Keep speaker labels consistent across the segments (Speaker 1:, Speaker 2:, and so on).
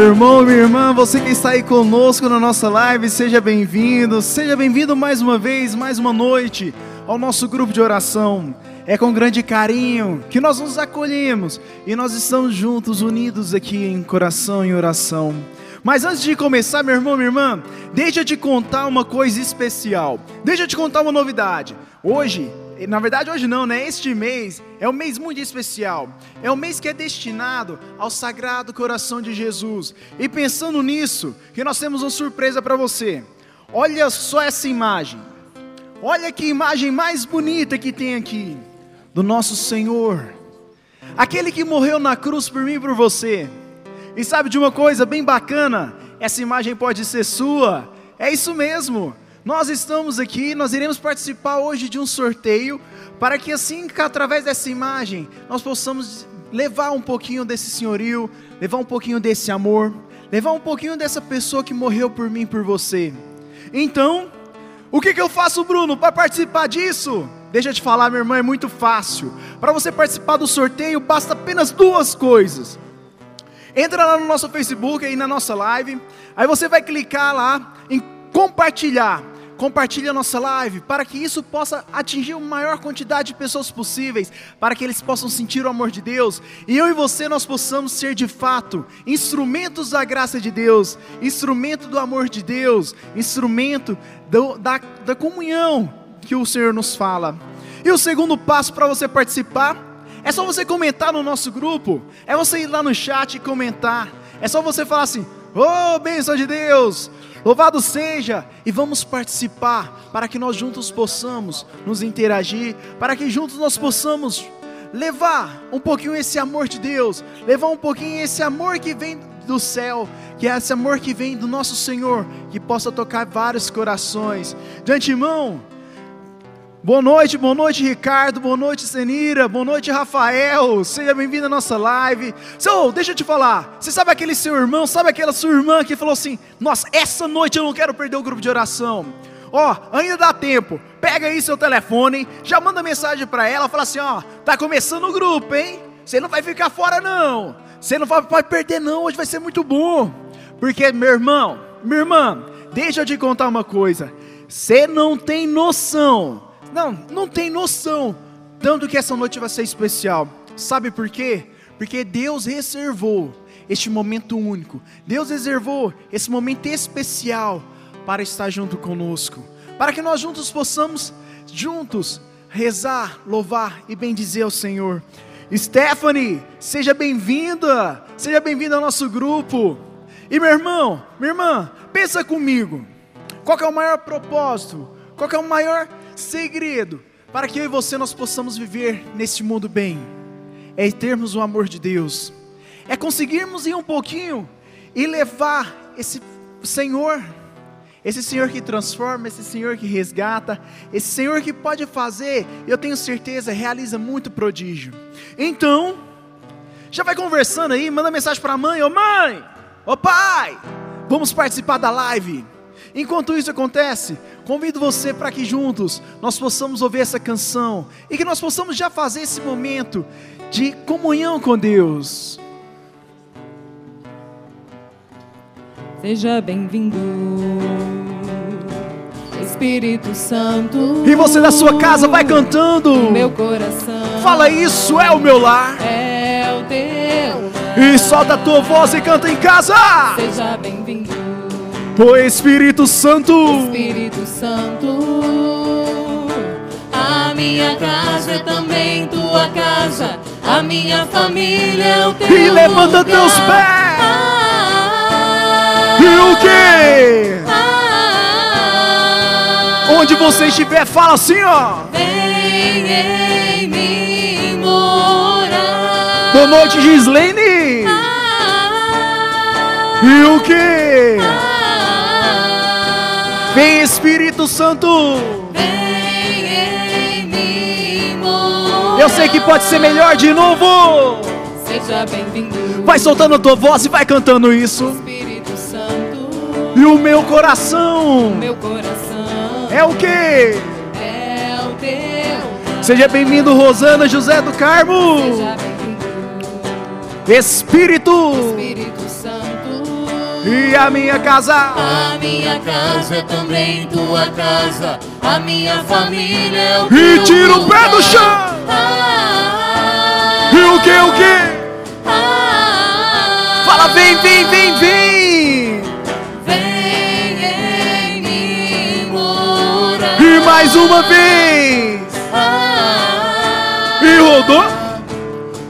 Speaker 1: Meu irmão, minha irmã, você que está aí conosco na nossa live, seja bem-vindo, seja bem-vindo mais uma vez, mais uma noite ao nosso grupo de oração. É com grande carinho que nós nos acolhemos e nós estamos juntos, unidos aqui em coração e oração. Mas antes de começar, meu irmão, minha irmã, deixa eu te contar uma coisa especial. Deixa eu te contar uma novidade. Hoje, na verdade hoje não, né? Este mês é um mês muito especial. É um mês que é destinado ao Sagrado Coração de Jesus. E pensando nisso, que nós temos uma surpresa para você. Olha só essa imagem. Olha que imagem mais bonita que tem aqui do nosso Senhor. Aquele que morreu na cruz por mim e por você. E sabe de uma coisa bem bacana? Essa imagem pode ser sua. É isso mesmo. Nós estamos aqui, nós iremos participar hoje de um sorteio para que assim, através dessa imagem, nós possamos levar um pouquinho desse senhorio, levar um pouquinho desse amor, levar um pouquinho dessa pessoa que morreu por mim por você. Então, o que, que eu faço, Bruno, para participar disso? Deixa eu te falar, meu irmão, é muito fácil. Para você participar do sorteio, basta apenas duas coisas. Entra lá no nosso Facebook, aí na nossa live. Aí você vai clicar lá em compartilhar. Compartilha a nossa live para que isso possa atingir a maior quantidade de pessoas possíveis, para que eles possam sentir o amor de Deus e eu e você nós possamos ser de fato instrumentos da graça de Deus, instrumento do amor de Deus, instrumento do, da, da comunhão que o Senhor nos fala. E o segundo passo para você participar é só você comentar no nosso grupo. É você ir lá no chat e comentar. É só você falar assim: oh, bênção de Deus, louvado seja. E vamos participar para que nós juntos possamos nos interagir, para que juntos nós possamos levar um pouquinho esse amor de Deus, levar um pouquinho esse amor que vem do céu, que é esse amor que vem do nosso Senhor, que possa tocar vários corações. De antemão, Boa noite, boa noite, Ricardo, boa noite, Senira, boa noite, Rafael, seja bem-vindo à nossa live. So, deixa eu te falar, você sabe aquele seu irmão, sabe aquela sua irmã que falou assim: Nossa, essa noite eu não quero perder o grupo de oração. Ó, ainda dá tempo, pega aí seu telefone, já manda mensagem para ela, fala assim: Ó, tá começando o grupo, hein? Você não vai ficar fora, não, você não vai, vai perder, não, hoje vai ser muito bom. Porque, meu irmão, minha irmã, deixa eu te contar uma coisa, você não tem noção não, não tem noção tanto que essa noite vai ser especial. Sabe por quê? Porque Deus reservou este momento único. Deus reservou esse momento especial para estar junto conosco, para que nós juntos possamos juntos rezar, louvar e bendizer ao Senhor. Stephanie, seja bem-vinda, seja bem-vinda ao nosso grupo. E meu irmão, minha irmã, pensa comigo. Qual é o maior propósito? Qual é o maior segredo para que eu e você nós possamos viver neste mundo bem? É termos o amor de Deus. É conseguirmos ir um pouquinho e levar esse Senhor, esse Senhor que transforma, esse Senhor que resgata, esse Senhor que pode fazer, eu tenho certeza, realiza muito prodígio. Então, já vai conversando aí, manda mensagem para a mãe, ô mãe, ô pai, vamos participar da live. Enquanto isso acontece, convido você para que juntos nós possamos ouvir essa canção e que nós possamos já fazer esse momento de comunhão com Deus.
Speaker 2: Seja bem-vindo, Espírito Santo.
Speaker 1: E você da sua casa vai cantando.
Speaker 2: Meu coração.
Speaker 1: Fala isso, é o meu lar.
Speaker 2: É o teu. Lar.
Speaker 1: E solta a tua voz e canta em casa.
Speaker 2: Seja bem-vindo.
Speaker 1: O Espírito Santo.
Speaker 2: Espírito Santo. A minha casa é também tua casa. A minha família é o teu
Speaker 1: E levanta
Speaker 2: lugar.
Speaker 1: teus pés.
Speaker 2: Ah,
Speaker 1: E o que?
Speaker 2: ah,
Speaker 1: Onde você estiver, fala assim, ó.
Speaker 2: Vem em mim morar.
Speaker 1: Boa noite, Gislaine.
Speaker 2: Ah,
Speaker 1: E o que? Vem Espírito Santo.
Speaker 2: Vem em mim morar.
Speaker 1: Eu sei que pode ser melhor de novo.
Speaker 2: Seja bem-vindo.
Speaker 1: Vai soltando a tua voz e vai cantando isso.
Speaker 2: Espírito Santo,
Speaker 1: E o meu coração
Speaker 2: meu coração
Speaker 1: é o que?
Speaker 2: é o teu.
Speaker 1: Seja bem-vindo, Rosana José do Carmo.
Speaker 2: Seja bem-vindo,
Speaker 1: Espírito
Speaker 2: Espírito.
Speaker 1: E a minha casa.
Speaker 2: A minha casa é também tua casa. A minha família é o
Speaker 1: E tira o pé do chão.
Speaker 2: Ah,
Speaker 1: E o que? O que?
Speaker 2: ah,
Speaker 1: Fala, vem, vem, vem, vem.
Speaker 2: Vem em mim morar.
Speaker 1: E mais uma vez.
Speaker 2: Ah,
Speaker 1: E rodou.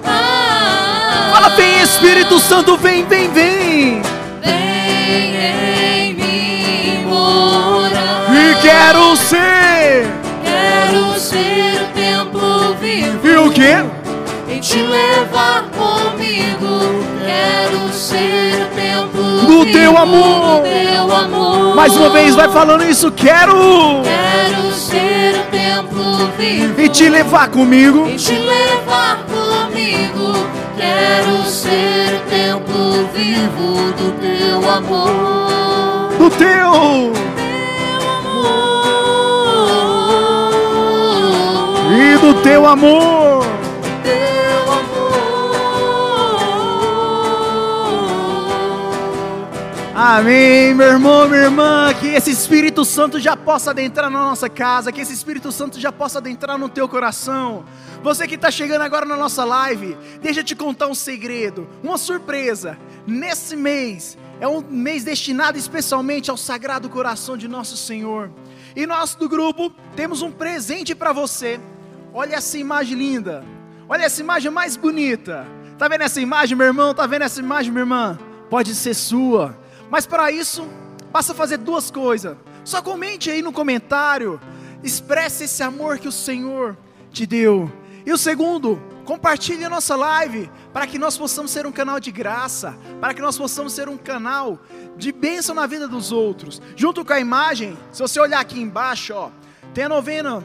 Speaker 2: ah,
Speaker 1: Fala, vem Espírito Santo, vem, vem, vem.
Speaker 2: Vem em mim morar.
Speaker 1: E quero ser.
Speaker 2: Quero ser o templo vivo.
Speaker 1: E o que?
Speaker 2: E te levar comigo. Quero ser o templo
Speaker 1: Do
Speaker 2: vivo
Speaker 1: teu amor.
Speaker 2: Do teu amor.
Speaker 1: Mais uma vez, vai falando isso. Quero.
Speaker 2: Quero ser o templo vivo.
Speaker 1: E te levar comigo.
Speaker 2: E te levar comigo. Quero ser o templo vivo do teu amor.
Speaker 1: Do teu.
Speaker 2: Teu amor.
Speaker 1: E do teu amor.
Speaker 2: Teu amor.
Speaker 1: Amém, meu irmão, minha irmã. Esse Espírito Santo já possa adentrar na nossa casa. Que esse Espírito Santo já possa adentrar no teu coração. Você que está chegando agora na nossa live, deixa eu te contar um segredo, uma surpresa. Nesse mês, é um mês destinado especialmente ao Sagrado Coração de Nosso Senhor. E nós do grupo temos um presente para você. Olha essa imagem linda. Olha essa imagem mais bonita. Tá vendo essa imagem, meu irmão? Tá vendo essa imagem, minha irmã? Pode ser sua. Mas para isso, basta fazer duas coisas. Só comente aí no comentário. Expresse esse amor que o Senhor te deu. E o segundo, compartilhe a nossa live para que nós possamos ser um canal de graça, para que nós possamos ser um canal de bênção na vida dos outros. Junto com a imagem, se você olhar aqui embaixo, ó, tem a novena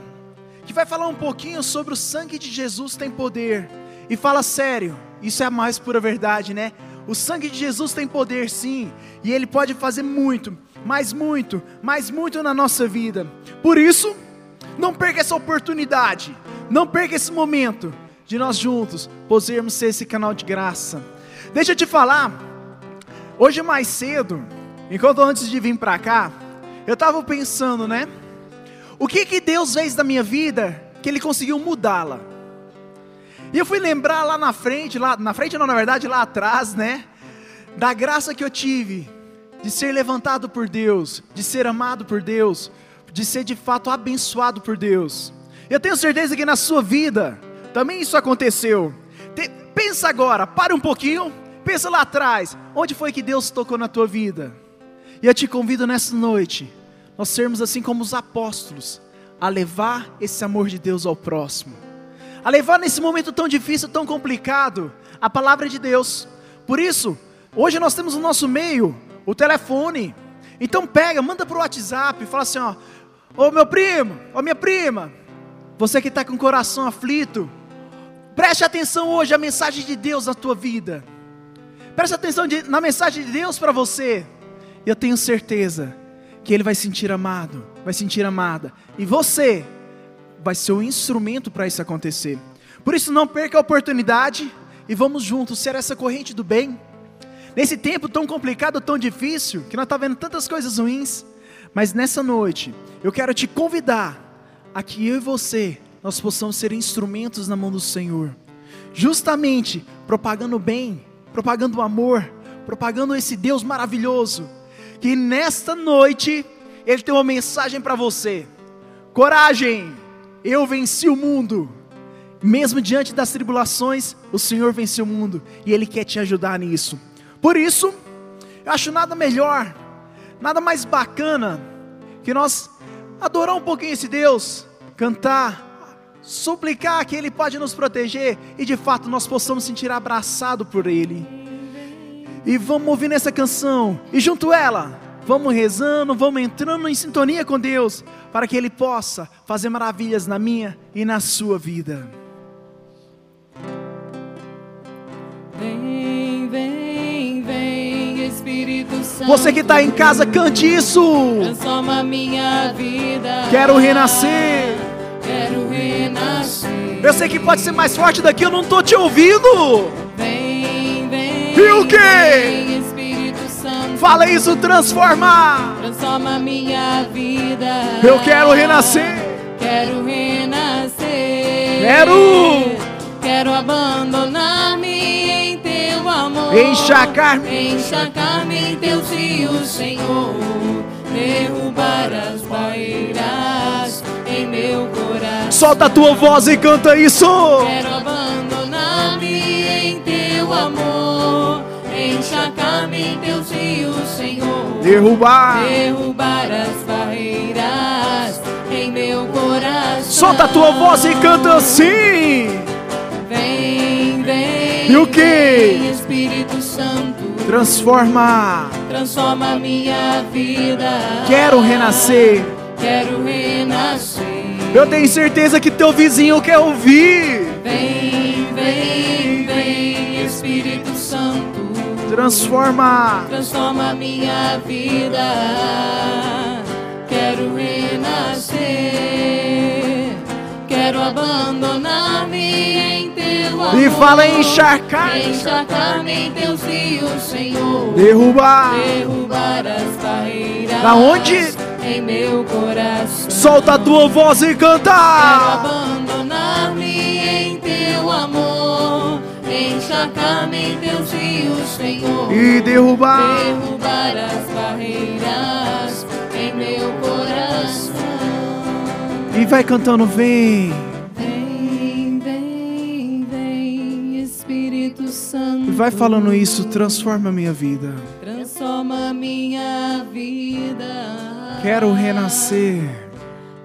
Speaker 1: que vai falar um pouquinho sobre o sangue de Jesus tem poder. E fala sério, isso é a mais pura verdade, né? O sangue de Jesus tem poder sim, e ele pode fazer muito, mas muito, mas muito na nossa vida. Por isso, não perca essa oportunidade, não perca esse momento de nós juntos podermos ser esse canal de graça. Deixa eu te falar, hoje mais cedo, enquanto antes de vir para cá, eu estava pensando, né? O que que Deus fez da minha vida que Ele conseguiu mudá-la? E eu fui lembrar lá na frente, lá na frente não, na verdade lá atrás, né? da graça que eu tive de ser levantado por Deus, de ser amado por Deus, de ser de fato abençoado por Deus. Eu tenho certeza que na sua vida também isso aconteceu. pensa agora, para um pouquinho, pensa lá atrás, onde foi que Deus tocou na tua vida? E eu te convido nessa noite, nós sermos assim como os apóstolos, a levar esse amor de Deus ao próximo, a levar nesse momento tão difícil, tão complicado, a palavra de Deus. Por isso, hoje nós temos no nosso meio o telefone. Então pega, manda para o WhatsApp, fala assim, ó, ô meu primo, ô minha prima, você que está com o coração aflito, preste atenção hoje à mensagem de Deus na tua vida. Preste atenção de, na mensagem de Deus para você. Eu tenho certeza que ele vai sentir amado, vai sentir amada. E você vai ser o instrumento para isso acontecer. Por isso não perca a oportunidade e vamos juntos ser essa corrente do bem. Nesse tempo tão complicado, tão difícil, que nós estamos tá vendo tantas coisas ruins, mas nessa noite eu quero te convidar a que eu e você nós possamos ser instrumentos na mão do Senhor, justamente propagando o bem, propagando o amor, propagando esse Deus maravilhoso, que nesta noite Ele tem uma mensagem para você: coragem, eu venci o mundo. Mesmo diante das tribulações, o Senhor venceu o mundo e Ele quer te ajudar nisso. Por isso, eu acho nada melhor, nada mais bacana que nós adorar um pouquinho esse Deus, cantar, suplicar que Ele pode nos proteger e de fato nós possamos sentir abraçado por Ele. E vamos ouvir essa canção e junto ela, vamos rezando, vamos entrando em sintonia com Deus, para que Ele possa fazer maravilhas na minha e na sua vida.
Speaker 2: Vem, vem. Espírito Santo.
Speaker 1: Você que está em casa, cante isso.
Speaker 2: Transforma minha vida.
Speaker 1: Quero renascer.
Speaker 2: Quero renascer.
Speaker 1: Eu sei que pode ser mais forte daqui, eu não estou te ouvindo.
Speaker 2: Vem, vem.
Speaker 1: E o quê?
Speaker 2: Vem.
Speaker 1: Fala isso, transforma.
Speaker 2: Transforma minha vida.
Speaker 1: Eu quero renascer.
Speaker 2: Quero renascer.
Speaker 1: Quero.
Speaker 2: Quero abandonar-me amor.
Speaker 1: Encharcar-me.
Speaker 2: Encharcar-me em teus rios, Senhor. Derrubar as barreiras em meu coração.
Speaker 1: Solta a tua voz e canta isso.
Speaker 2: Quero abandonar-me
Speaker 1: Derrubar.
Speaker 2: Derrubar as barreiras em meu coração.
Speaker 1: Solta a tua voz e canta assim.
Speaker 2: Vem, vem.
Speaker 1: E o que?
Speaker 2: Espírito Santo.
Speaker 1: Transforma.
Speaker 2: Transforma minha vida.
Speaker 1: Quero renascer.
Speaker 2: Quero renascer.
Speaker 1: Eu tenho certeza que teu vizinho quer ouvir.
Speaker 2: Vem, vem,
Speaker 1: Transforma.
Speaker 2: Transforma minha vida. Quero renascer. Quero abandonar-me em teu amor.
Speaker 1: E fala encharcar.
Speaker 2: Encharcar-me em teus rios, Senhor.
Speaker 1: Derrubar.
Speaker 2: Derrubar as barreiras.
Speaker 1: Da onde?
Speaker 2: Em meu coração.
Speaker 1: Solta a tua voz e canta.
Speaker 2: Quero abandonar-me Teus rios, Senhor.
Speaker 1: E derrubar.
Speaker 2: Derrubar as barreiras em meu coração.
Speaker 1: E vai cantando, vem.
Speaker 2: Vem, vem, vem, Espírito Santo.
Speaker 1: E vai falando isso, transforma a minha vida.
Speaker 2: Transforma minha vida.
Speaker 1: Quero renascer.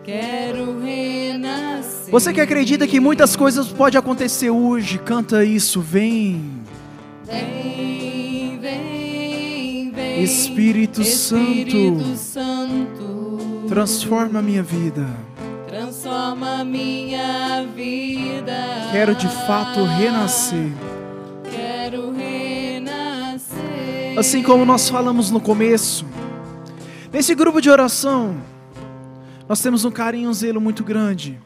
Speaker 2: Quero renascer.
Speaker 1: Você que acredita que muitas coisas podem acontecer hoje, canta isso, vem.
Speaker 2: Vem, vem, vem.
Speaker 1: Espírito,
Speaker 2: Espírito
Speaker 1: Santo,
Speaker 2: Santo.
Speaker 1: transforma a minha vida.
Speaker 2: Transforma minha vida.
Speaker 1: Quero de fato renascer.
Speaker 2: Quero renascer.
Speaker 1: Assim como nós falamos no começo, nesse grupo de oração, nós temos um carinho, um zelo muito grande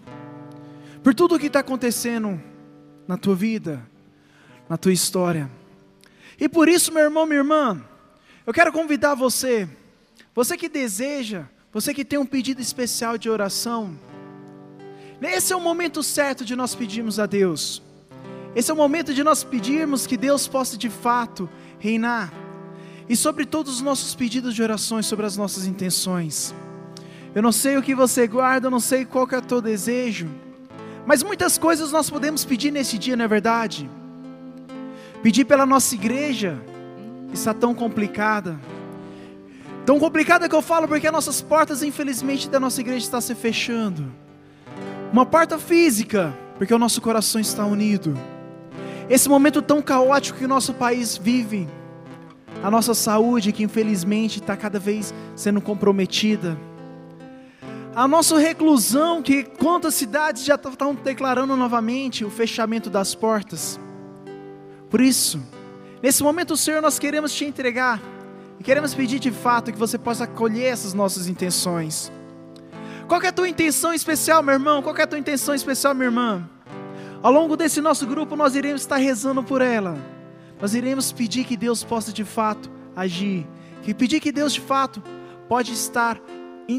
Speaker 1: por tudo o que está acontecendo na tua vida, na tua história. E por isso, meu irmão, minha irmã, eu quero convidar você, você que deseja, você que tem um pedido especial de oração, esse é o momento certo de nós pedirmos a Deus. Esse é o momento de nós pedirmos que Deus possa de fato reinar e sobre todos os nossos pedidos de orações, sobre as nossas intenções. Eu não sei o que você guarda, eu não sei qual é o teu desejo, mas muitas coisas nós podemos pedir nesse dia, não é verdade? Pedir pela nossa igreja, que está tão complicada. Tão complicada que eu falo porque as nossas portas, infelizmente, da nossa igreja estão se fechando. Uma porta física, porque o nosso coração está unido. Esse momento tão caótico que o nosso país vive, a nossa saúde que infelizmente está cada vez sendo comprometida, a nossa reclusão que quantas cidades já estão declarando novamente o fechamento das portas. Por isso, nesse momento, Senhor, nós queremos te entregar e queremos pedir de fato que você possa acolher essas nossas intenções. Qual é a tua intenção especial, meu irmão? Qual é a tua intenção especial, minha irmã? Ao longo desse nosso grupo, nós iremos estar rezando por ela. Nós iremos pedir que Deus possa de fato agir. Que pedir que Deus de fato pode estar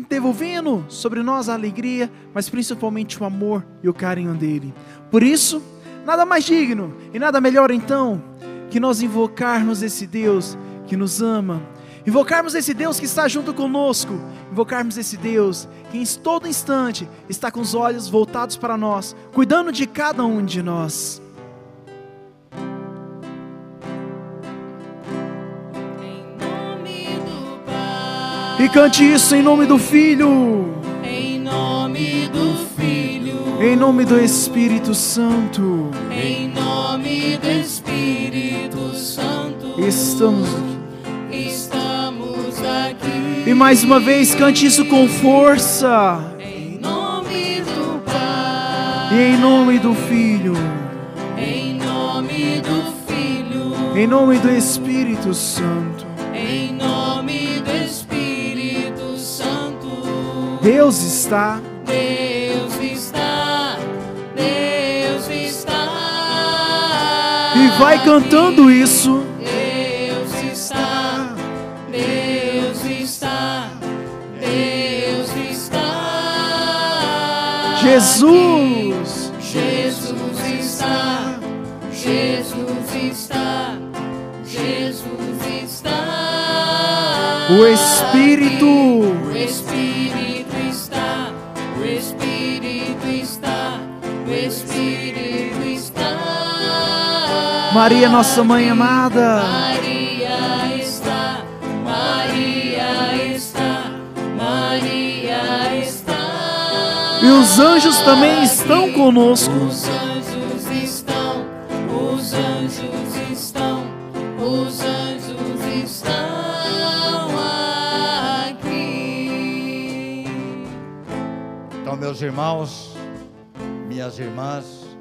Speaker 1: devolvendo sobre nós a alegria, mas principalmente o amor e o carinho dele. Por isso, nada mais digno e nada melhor então que nós invocarmos esse Deus que nos ama, invocarmos esse Deus que está junto conosco, invocarmos esse Deus que em todo instante está com os olhos voltados para nós, cuidando de cada um de nós. E cante isso em nome do Filho.
Speaker 2: Em nome do Filho.
Speaker 1: Em nome do Espírito Santo.
Speaker 2: Em nome do Espírito Santo.
Speaker 1: Estamos aqui.
Speaker 2: Estamos aqui.
Speaker 1: E mais uma vez cante isso com força.
Speaker 2: Em nome do Pai.
Speaker 1: E em nome do Filho.
Speaker 2: Em nome do Filho.
Speaker 1: Em nome do Espírito Santo. Deus está.
Speaker 2: Deus está. Deus está.
Speaker 1: E vai cantando isso.
Speaker 2: Deus está. Deus está. Deus está.
Speaker 1: Jesus.
Speaker 2: Jesus está. Jesus está. Jesus está.
Speaker 1: O Espírito.
Speaker 2: O Espírito Espírito está.
Speaker 1: Maria, nossa mãe amada.
Speaker 2: Maria está. Maria está. Maria está.
Speaker 1: E os anjos também estão conosco.
Speaker 2: Os anjos estão, os anjos estão, os anjos estão aqui.
Speaker 3: Então, meus irmãos, minhas irmãs,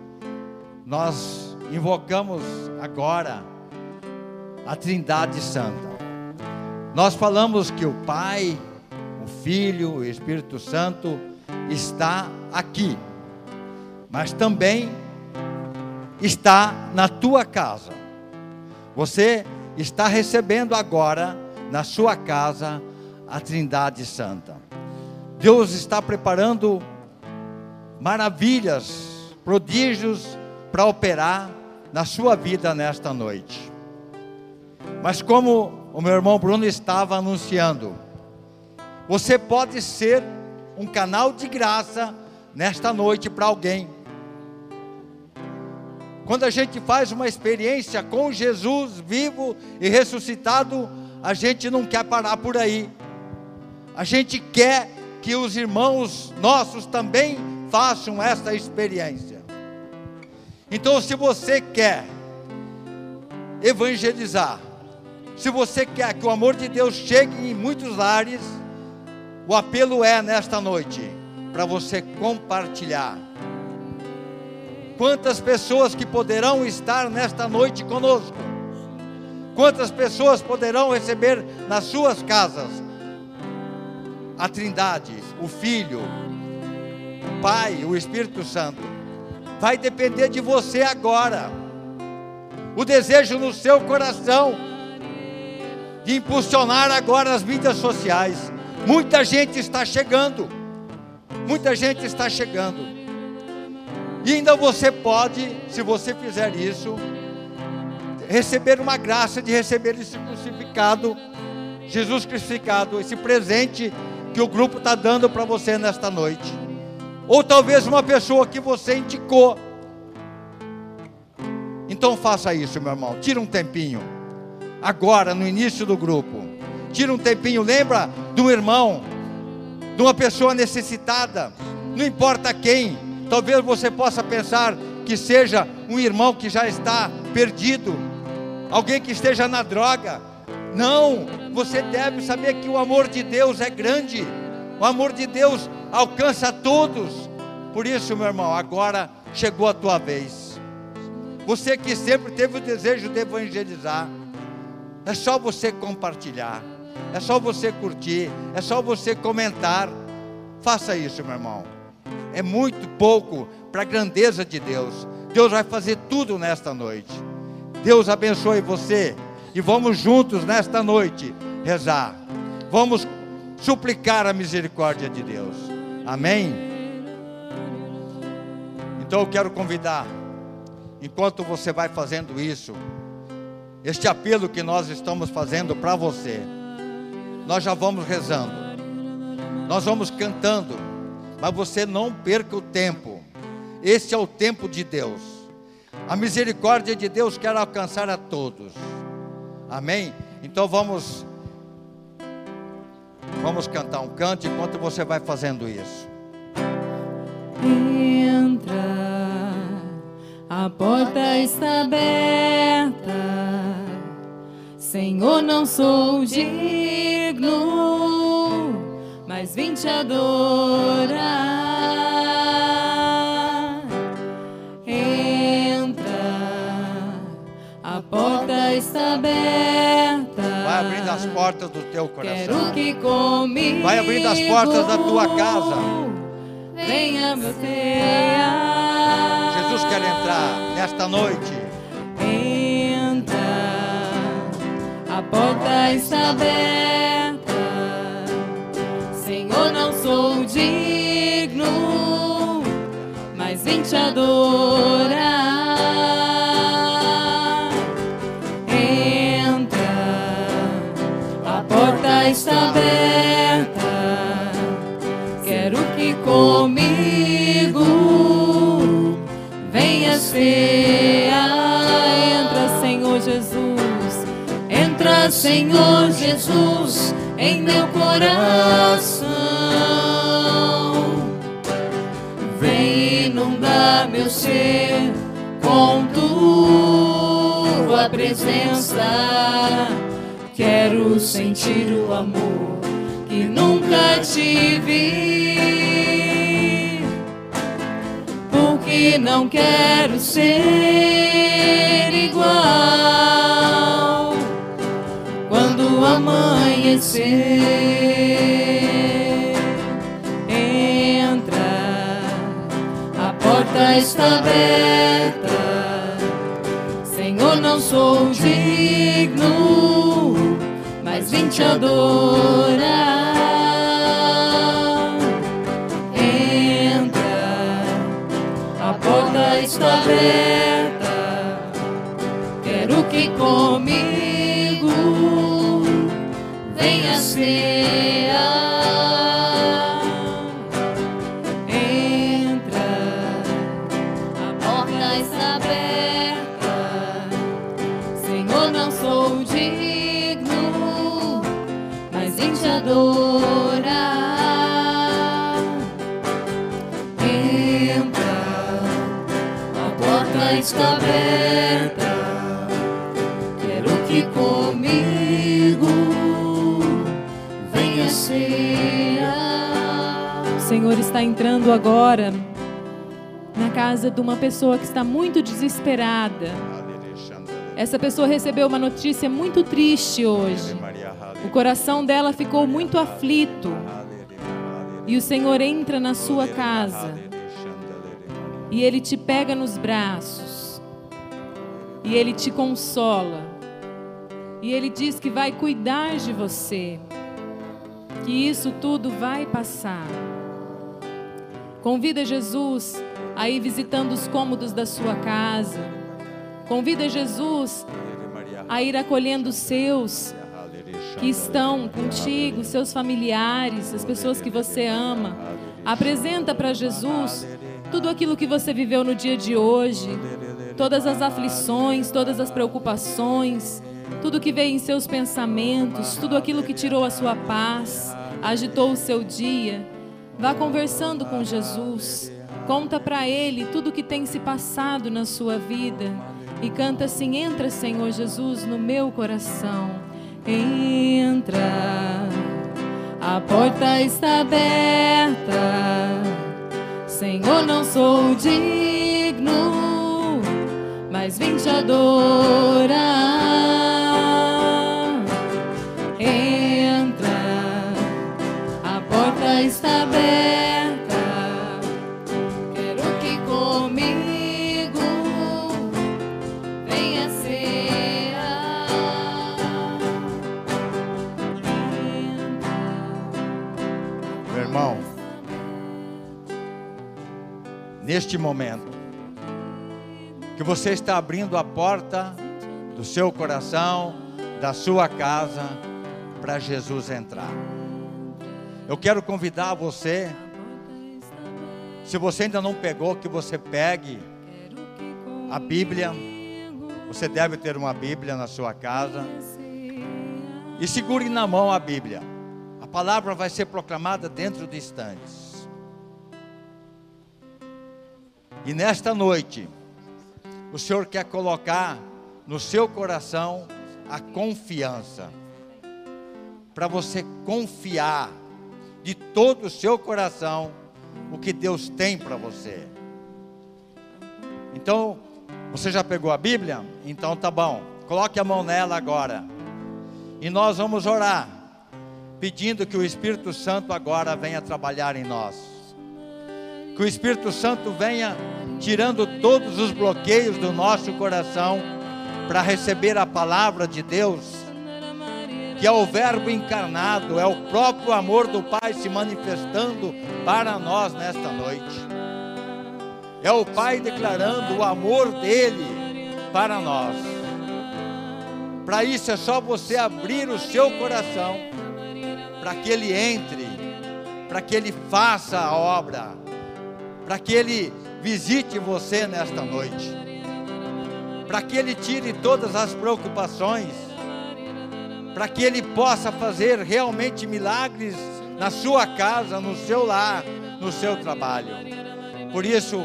Speaker 3: nós invocamos agora a Trindade Santa. Nós falamos que o Pai, o Filho, o Espírito Santo está aqui, mas também está na tua casa. Você está recebendo agora na sua casa a Trindade Santa. Deus está preparando maravilhas, prodígios para operar na sua vida nesta noite. Mas como o meu irmão Bruno estava anunciando, você pode ser um canal de graça nesta noite para alguém. Quando a gente faz uma experiência com Jesus vivo e ressuscitado, a gente não quer parar por aí. A gente quer que os irmãos nossos também façam essa experiência. Então, se você quer evangelizar, se você quer que o amor de Deus chegue em muitos lares, o apelo é nesta noite para você compartilhar. Quantas pessoas que poderão estar nesta noite conosco? Quantas pessoas poderão receber nas suas casas a Trindade, o Filho, Pai, o Espírito Santo? Vai depender de você agora. O desejo no seu coração de impulsionar agora as mídias sociais. Muita gente está chegando. Muita gente está chegando. E ainda você pode, se você fizer isso, receber uma graça de receber esse crucificado, Jesus crucificado, esse presente que o grupo está dando para você nesta noite. Ou talvez uma pessoa que você indicou. Então faça isso, meu irmão. Tira um tempinho. Agora, no início do grupo. Tira um tempinho. Lembra de um irmão, de uma pessoa necessitada. Não importa quem. Talvez você possa pensar que seja um irmão que já está perdido, alguém que esteja na droga. Não, você deve saber que o amor de Deus é grande, o amor de Deus alcança todos. Por isso, meu irmão, agora chegou a tua vez. Você que sempre teve o desejo de evangelizar, é só você compartilhar, é só você curtir, é só você comentar. Faça isso, meu irmão. É muito pouco para a grandeza de Deus. Deus vai fazer tudo nesta noite. Deus abençoe você e vamos juntos nesta noite rezar. Vamos suplicar a misericórdia de Deus. Amém? Então eu quero convidar, enquanto você vai fazendo isso, este apelo que nós estamos fazendo para você, nós já vamos rezando, nós vamos cantando, mas você não perca o tempo esse é o tempo de Deus. A misericórdia de Deus quer alcançar a todos. Amém? Então vamos vamos cantar um canto enquanto você vai fazendo isso.
Speaker 2: Entra, a porta está aberta. Senhor, não sou digno, mas vim te adorar. está aberta.
Speaker 3: Vai abrindo as portas do teu coração.
Speaker 2: Quero que comigo.
Speaker 3: Vai abrindo as portas da tua casa.
Speaker 2: Venha meu teia.
Speaker 3: Jesus quer entrar nesta noite.
Speaker 2: Entra. A porta está aberta. Senhor, não sou digno, mas vim te adorar. Aberta. Quero que comigo venha ser. Entra, Senhor Jesus. Entra, Senhor Jesus, em meu coração. Vem inundar meu ser com tua presença Quero sentir o amor nunca tive. Porque não quero ser igual quando amanhecer. Entra, a porta está aberta. Senhor, não sou digno vim te adorar. Está aberta. Quero que comigo venha ser. Porta está aberta. Quero que comigo venha ser. O Senhor está entrando agora na casa de uma pessoa que está muito desesperada. Essa pessoa recebeu uma notícia muito triste hoje. O coração dela ficou muito aflito. E o Senhor entra na sua casa. E ele te pega nos braços. E ele te consola. E ele diz que vai cuidar de você. Que isso tudo vai passar. Convida Jesus a ir visitando os cômodos da sua casa Convida Jesus a ir acolhendo os seus que estão contigo, seus familiares, as pessoas que você ama. Apresenta para Jesus tudo aquilo que você viveu no dia de hoje, todas as aflições, todas as preocupações, tudo que veio em seus pensamentos, tudo aquilo que tirou a sua paz, agitou o seu dia. Vá conversando com Jesus. Conta para ele tudo que tem se passado na sua vida e canta assim: Entra, Senhor Jesus, no meu coração. Entra, a porta está aberta. Senhor, não sou digno, mas vim te adorar. Entra, a porta está aberta.
Speaker 3: Neste momento, que você está abrindo a porta do seu coração, da sua casa, para Jesus entrar. Eu quero convidar você, se você ainda não pegou, que você pegue a Bíblia. Você deve ter uma Bíblia na sua casa. E segure na mão a Bíblia. A palavra vai ser proclamada dentro de instantes. E nesta noite, o Senhor quer colocar no seu coração a confiança. Para você confiar de todo o seu coração o que Deus tem para você. Então, você já pegou a Bíblia? Então tá bom. Coloque a mão nela agora. E nós vamos orar, pedindo que o Espírito Santo agora venha trabalhar em nós. Que o Espírito Santo venha tirando todos os bloqueios do nosso coração para receber a palavra de Deus, que é o Verbo encarnado, é o próprio amor do Pai se manifestando para nós nesta noite. É o Pai declarando o amor dele para nós. Para isso é só você abrir o seu coração, para que ele entre, para que ele faça a obra, para que ele visite você nesta noite, para que ele tire todas as preocupações, para que ele possa fazer realmente milagres na sua casa, no seu lar, no seu trabalho. Por isso,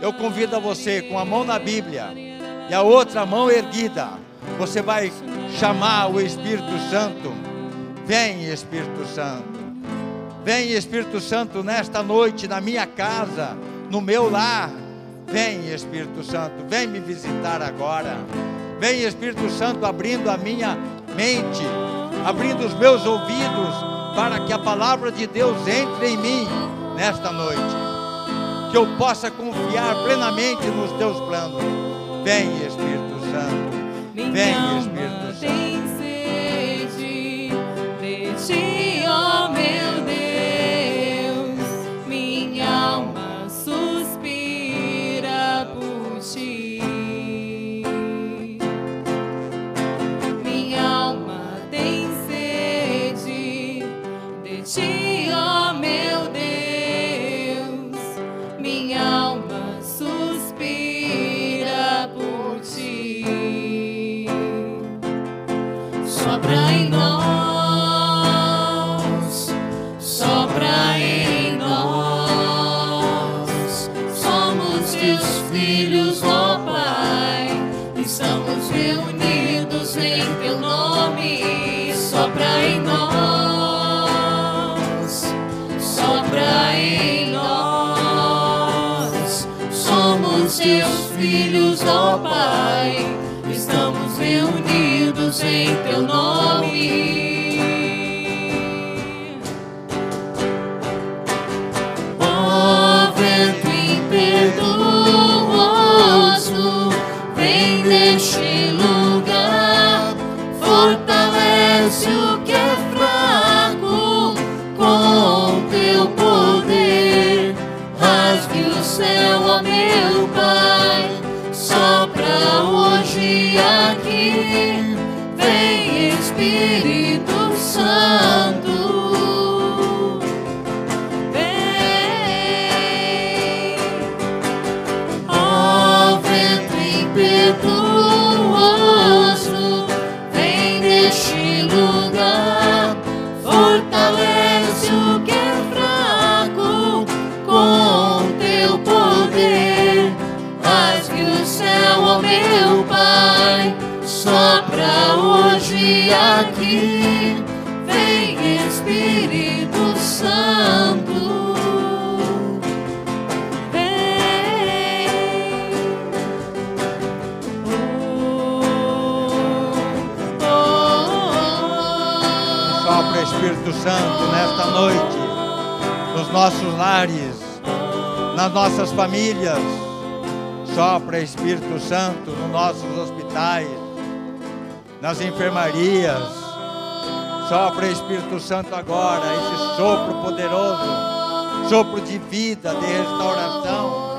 Speaker 3: eu convido a você com a mão na Bíblia e a outra mão erguida, você vai chamar o Espírito Santo. Vem, Espírito Santo. Vem, Espírito Santo, nesta noite na minha casa, no meu lar. Vem, Espírito Santo, vem me visitar agora. Vem, Espírito Santo, abrindo a minha mente, abrindo os meus ouvidos, para que a palavra de Deus entre em mim nesta noite. Que eu possa confiar plenamente nos teus planos. Vem, Espírito Santo. Vem, Espírito Santo.
Speaker 2: Teus filhos, ó Pai. Estamos reunidos em teu nome.
Speaker 3: Espírito Santo nesta noite, nos nossos lares, nas nossas famílias. Sopra Espírito Santo nos nossos hospitais, nas enfermarias. Sopra Espírito Santo agora, esse sopro poderoso, sopro de vida, de restauração.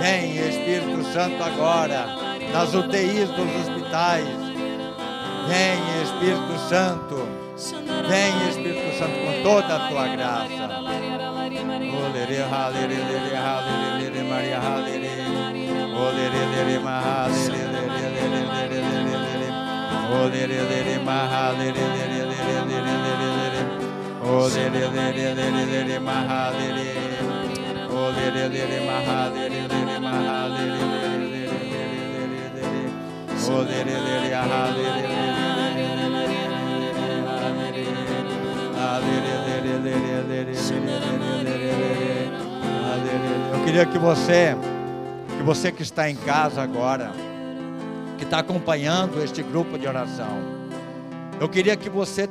Speaker 3: Vem Espírito Santo agora, nas UTIs dos hospitais. Vem Espírito Santo, vem Espírito Santo com toda a tua graça. Olere, Eu queria que você, que você que está em casa agora, que está acompanhando este grupo de oração, eu queria que você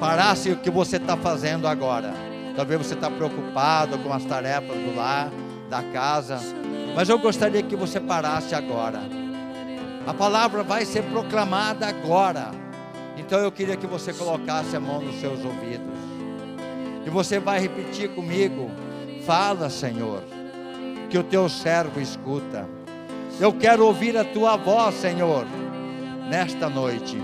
Speaker 3: parasse o que você está fazendo agora. Talvez você está preocupado com as tarefas do lar, da casa, mas eu gostaria que você parasse agora. A palavra vai ser proclamada agora. Então eu queria que você colocasse a mão nos seus ouvidos. E você vai repetir comigo: Fala, Senhor, que o teu servo escuta. Eu quero ouvir a tua voz, Senhor, nesta noite.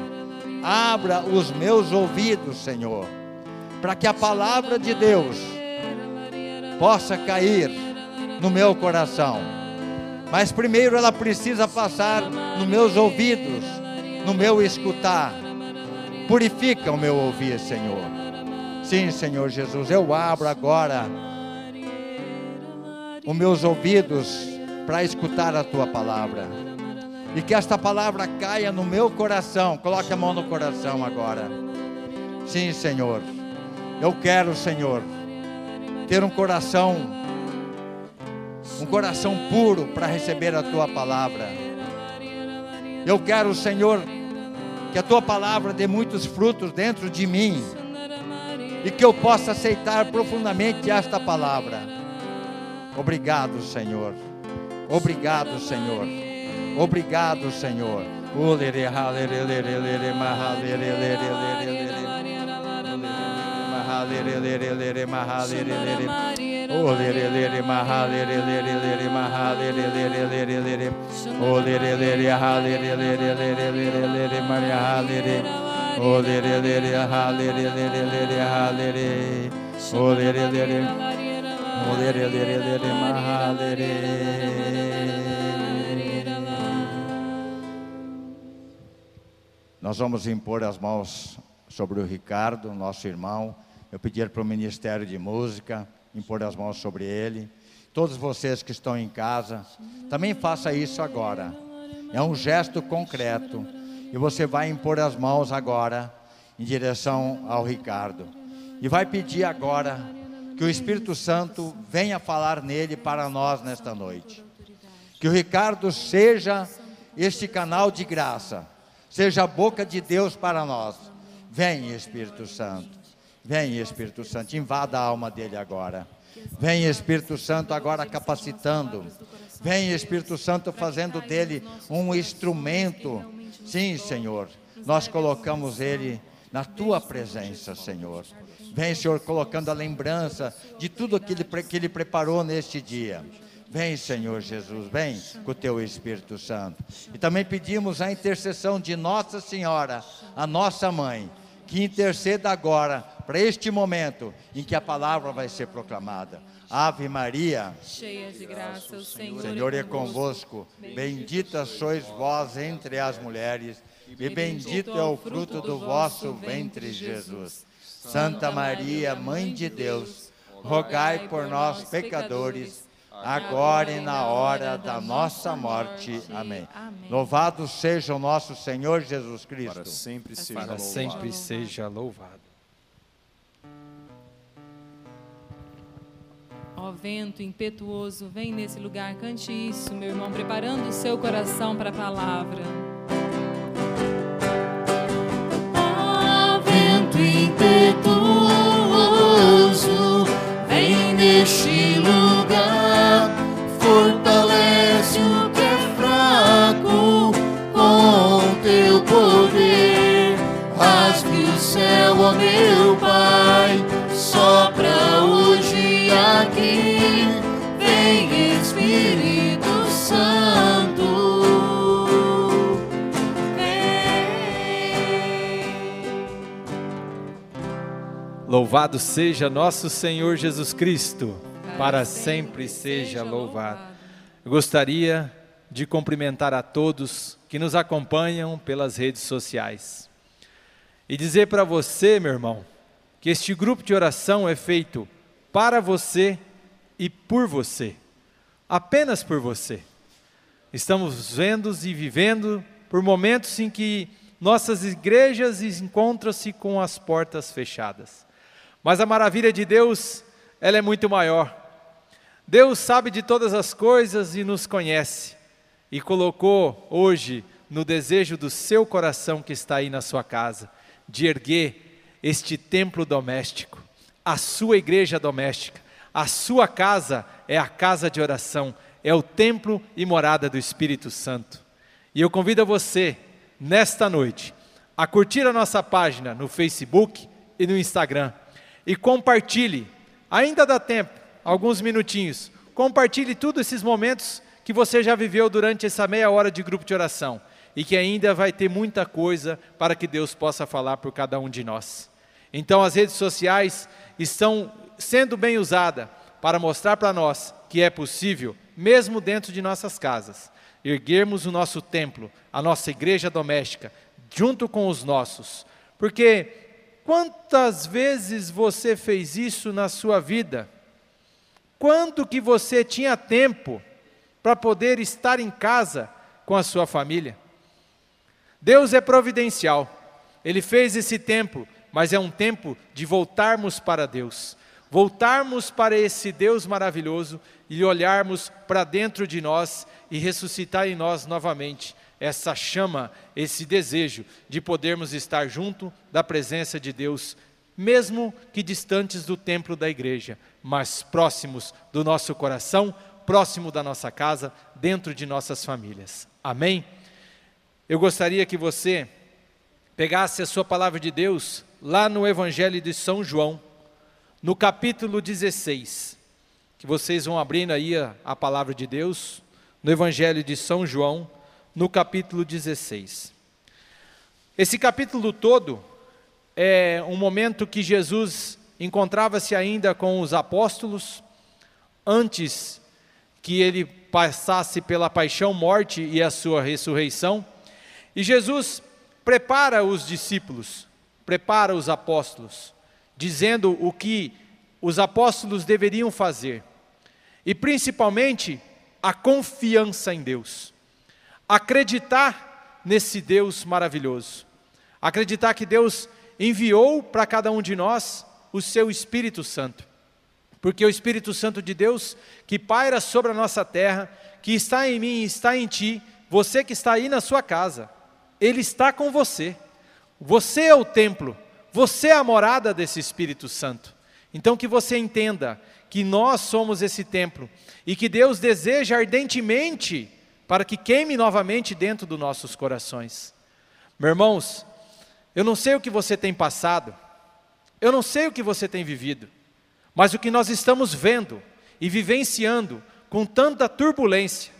Speaker 3: Abra os meus ouvidos, Senhor, para que a palavra de Deus possa cair no meu coração. Mas primeiro ela precisa passar nos meus ouvidos, no meu escutar. Purifica o meu ouvir, Senhor. Sim, Senhor Jesus, eu abro agora os meus ouvidos para escutar a tua palavra. E que esta palavra caia no meu coração. Coloque a mão no coração agora. Sim, Senhor. Eu quero, Senhor, ter um coração, um coração puro para receber a tua palavra. Eu quero, Senhor, que a tua palavra dê muitos frutos dentro de mim e que eu possa aceitar profundamente esta palavra. Obrigado, Senhor. Obrigado, Senhor. Obrigado, Senhor. Lere, lere, mahalere, lere, lere, lere. Mahalere, lere, lere, mahalere, lere. Lere, mahalere, lere, lere, mahalere, lere, lere, lere. Olere, lere, halere, lere, lere, lere, lere, Maria, halere. Olere, lere, halere, lere, lere, halere. Lere, lere, lere, mahalere. Nós vamos impor as mãos sobre o Ricardo, nosso irmão. Eu pedir para o Ministério de Música impor as mãos sobre ele. Todos vocês que estão em casa, também faça isso agora. É um gesto concreto. E você vai impor as mãos agora em direção ao Ricardo. E vai pedir agora que o Espírito Santo venha falar nele para nós nesta noite. Que o Ricardo seja este canal de graça, seja a boca de Deus para nós. Vem, Espírito Santo. Vem, Espírito Santo, invada a alma dele agora. Vem, Espírito Santo, agora capacitando. Vem, Espírito Santo, fazendo dele um instrumento. Sim, Senhor, nós colocamos ele na tua presença, Senhor. Vem, Senhor, colocando a lembrança de tudo ele, que ele preparou neste dia. Vem, Senhor Jesus, vem com o teu Espírito Santo. E também pedimos a intercessão de Nossa Senhora, a nossa mãe, que interceda agora para este momento em que a palavra vai ser proclamada. Ave Maria,
Speaker 2: Cheia de graça, o Senhor,
Speaker 3: o Senhor é convosco. Bendita sois vós entre as mulheres, e bendito é o fruto do vosso ventre, Jesus. Santa Maria, Mãe de Deus, rogai por nós, pecadores, agora e na hora da nossa morte. Amém. Louvado seja o nosso Senhor Jesus
Speaker 4: Para
Speaker 3: Cristo.
Speaker 4: sempre seja
Speaker 5: Para
Speaker 4: louvado.
Speaker 5: sempre seja louvado.
Speaker 2: Ó vento impetuoso, vem nesse lugar, cante isso, meu irmão, preparando o seu coração para a palavra.
Speaker 6: Ó vento impetuoso, vem neste lugar,
Speaker 5: Louvado seja nosso Senhor Jesus Cristo, para sempre seja louvado. Eu gostaria de cumprimentar a todos que nos acompanham pelas redes sociais e dizer para você, meu irmão, que este grupo de oração é feito para você e por você, apenas por você. Estamos vendo e vivendo por momentos em que nossas igrejas encontram-se com as portas fechadas. Mas a maravilha de Deus, ela é muito maior. Deus sabe de todas as coisas e nos conhece. E colocou hoje no desejo do seu coração que está aí na sua casa, de erguer este templo doméstico, a sua igreja doméstica. A sua casa é a casa de oração, é o templo e morada do Espírito Santo. E eu convido você, nesta noite, a curtir a nossa página no Facebook e no Instagram e compartilhe. Ainda dá tempo, alguns minutinhos. Compartilhe todos esses momentos que você já viveu durante essa meia hora de grupo de oração e que ainda vai ter muita coisa para que Deus possa falar por cada um de nós. Então, as redes sociais estão sendo bem usadas para mostrar para nós que é possível, mesmo dentro de nossas casas, erguermos o nosso templo, a nossa igreja doméstica, junto com os nossos. Porque Quantas vezes você fez isso na sua vida? Quando que você tinha tempo para poder estar em casa com a sua família? Deus é providencial. Ele fez esse tempo, mas é um tempo de voltarmos para Deus. Voltarmos para esse Deus maravilhoso e olharmos para dentro de nós e ressuscitar em nós novamente essa chama, esse desejo de podermos estar junto da presença de Deus, mesmo que distantes do templo da igreja, mas próximos do nosso coração, próximo da nossa casa, dentro de nossas famílias. Amém? Eu gostaria que você pegasse a sua palavra de Deus lá no Evangelho de São João, no capítulo 16, que vocês vão abrindo aí a, a palavra de Deus, no Evangelho de São João, no capítulo 16. Esse capítulo todo é um momento que Jesus encontrava-se ainda com os apóstolos, antes que ele passasse pela paixão, morte e a sua ressurreição. E Jesus prepara os discípulos, prepara os apóstolos, dizendo o que os apóstolos deveriam fazer, e principalmente a confiança em Deus acreditar nesse Deus maravilhoso. Acreditar que Deus enviou para cada um de nós o seu Espírito Santo. Porque o Espírito Santo de Deus, que paira sobre a nossa terra, que está em mim e está em ti, você que está aí na sua casa, ele está com você. Você é o templo, você é a morada desse Espírito Santo. Então que você entenda que nós somos esse templo e que Deus deseja ardentemente para que queime novamente dentro dos nossos corações. Meus irmãos, eu não sei o que você tem passado, eu não sei o que você tem vivido, mas o que nós estamos vendo e vivenciando com tanta turbulência,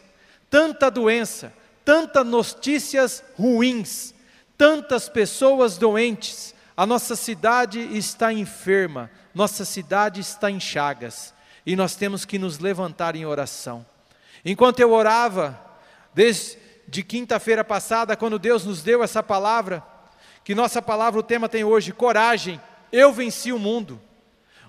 Speaker 5: tanta doença, tantas notícias ruins, tantas pessoas doentes, a nossa cidade está enferma, nossa cidade está em chagas, e nós temos que nos levantar em oração. Enquanto eu orava, Desde quinta-feira passada, quando Deus nos deu essa palavra, que nossa palavra, o tema tem hoje, coragem, eu venci o mundo.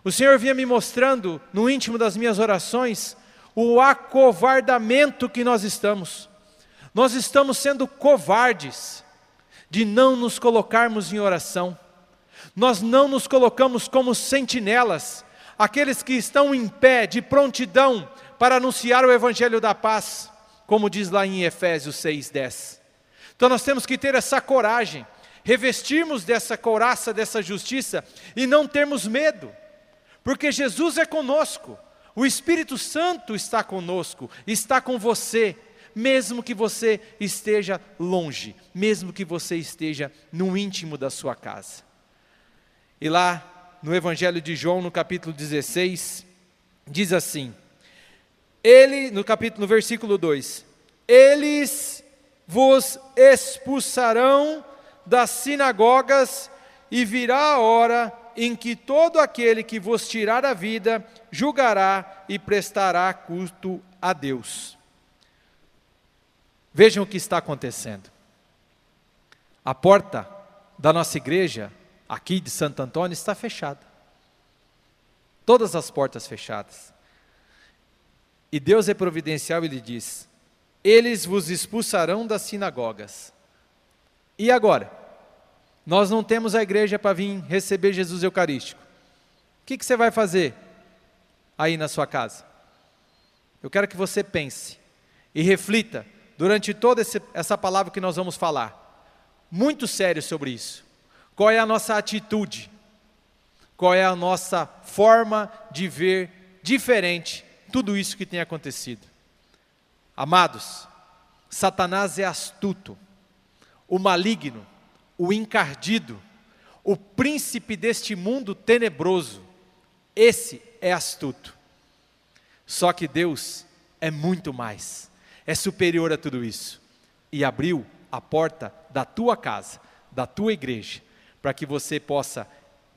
Speaker 5: O Senhor vinha me mostrando, no íntimo das minhas orações, o acovardamento que nós estamos. Nós estamos sendo covardes de não nos colocarmos em oração. Nós não nos colocamos como sentinelas, aqueles que estão em pé, de prontidão, para anunciar o Evangelho da paz como diz lá em Efésios 6:10. Então nós temos que ter essa coragem, revestirmos dessa couraça, dessa justiça e não termos medo, porque Jesus é conosco, o Espírito Santo está conosco, está com você, mesmo que você esteja longe, mesmo que você esteja no íntimo da sua casa. E lá no Evangelho de João, no capítulo 16, diz assim: Ele, no capítulo, no versículo 2: Eles vos expulsarão das sinagogas, e virá a hora em que todo aquele que vos tirar a vida julgará e prestará culto a Deus. Vejam o que está acontecendo. A porta da nossa igreja, aqui de Santo Antônio, está fechada. Todas as portas fechadas. E Deus é providencial, ele diz: Eles vos expulsarão das sinagogas. E agora? Nós não temos a igreja para vir receber Jesus Eucarístico. O que, que você vai fazer aí na sua casa? Eu quero que você pense e reflita durante toda essa palavra que nós vamos falar, muito sério sobre isso. Qual é a nossa atitude? Qual é a nossa forma de ver diferente tudo isso que tem acontecido? Amados, Satanás é astuto, o maligno o encardido, o príncipe deste mundo tenebroso. Esse é astuto. Só que Deus é muito mais, é superior a tudo isso. E abriu a porta da tua casa, da tua igreja, para que você possa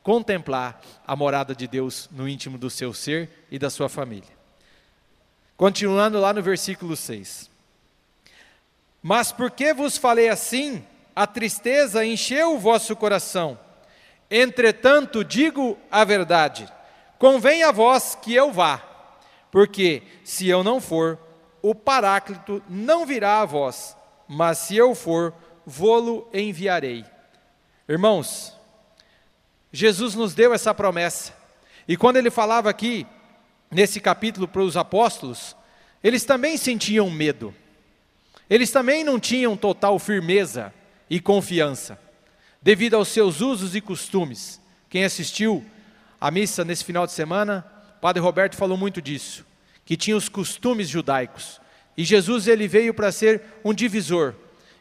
Speaker 5: contemplar a morada de Deus no íntimo do seu ser e da sua família. Continuando lá no versículo 6. Mas porque vos falei assim, a tristeza encheu o vosso coração. Entretanto, digo a verdade: convém a vós que eu vá, porque se eu não for, o Paráclito não virá a vós, mas se eu for, vô-lo enviarei. Irmãos, Jesus nos deu essa promessa, e quando ele falava aqui, nesse capítulo para os apóstolos, eles também sentiam medo, eles também não tinham total firmeza e confiança, devido aos seus usos e costumes. Quem assistiu à missa nesse final de semana, Padre Roberto falou muito disso, que tinha os costumes judaicos. E Jesus ele veio para ser um divisor.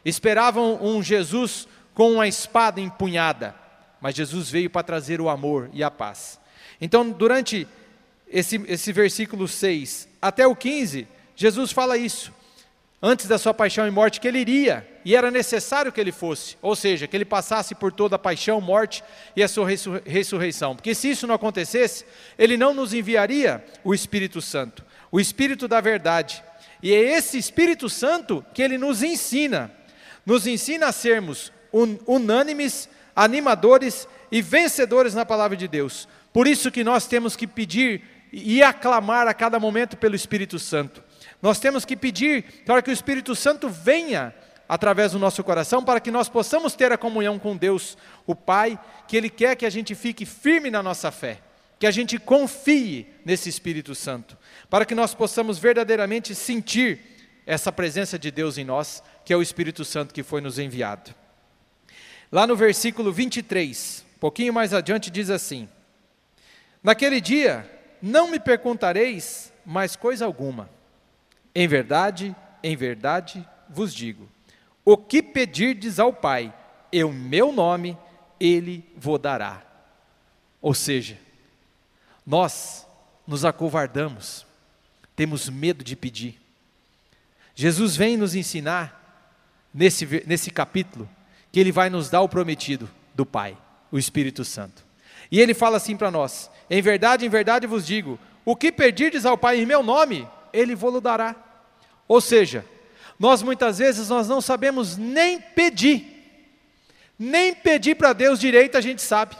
Speaker 5: Esperavam um Jesus com uma espada empunhada, mas Jesus veio para trazer o amor e a paz. Então, durante esse, esse versículo 6 até o 15, Jesus fala isso antes da sua paixão e morte, que ele iria, e era necessário que ele fosse, ou seja, que ele passasse por toda a paixão, morte e a sua ressurreição. Porque se isso não acontecesse, ele não nos enviaria o Espírito Santo, o Espírito da verdade. E é esse Espírito Santo que ele nos ensina, nos ensina a sermos unânimes, animadores e vencedores na palavra de Deus. Por isso que nós temos que pedir e aclamar a cada momento pelo Espírito Santo. Nós temos que pedir para que o Espírito Santo venha através do nosso coração, para que nós possamos ter a comunhão com Deus, o Pai, que Ele quer que a gente fique firme na nossa fé, que a gente confie nesse Espírito Santo, para que nós possamos verdadeiramente sentir essa presença de Deus em nós, que é o Espírito Santo que foi nos enviado. Lá no versículo 23, um pouquinho mais adiante, diz assim: Naquele dia não me perguntareis mais coisa alguma em verdade, em verdade vos digo: o que pedirdes ao Pai, em meu nome, Ele vos dará. Ou seja, nós nos acovardamos, temos medo de pedir. Jesus vem nos ensinar, nesse, nesse capítulo, que Ele vai nos dar o prometido do Pai, o Espírito Santo. E Ele fala assim para nós: Em verdade, em verdade vos digo: o que pedirdes ao Pai em meu nome, ele vos dará. Ou seja, nós muitas vezes nós não sabemos nem pedir. Nem pedir para Deus direito a gente sabe.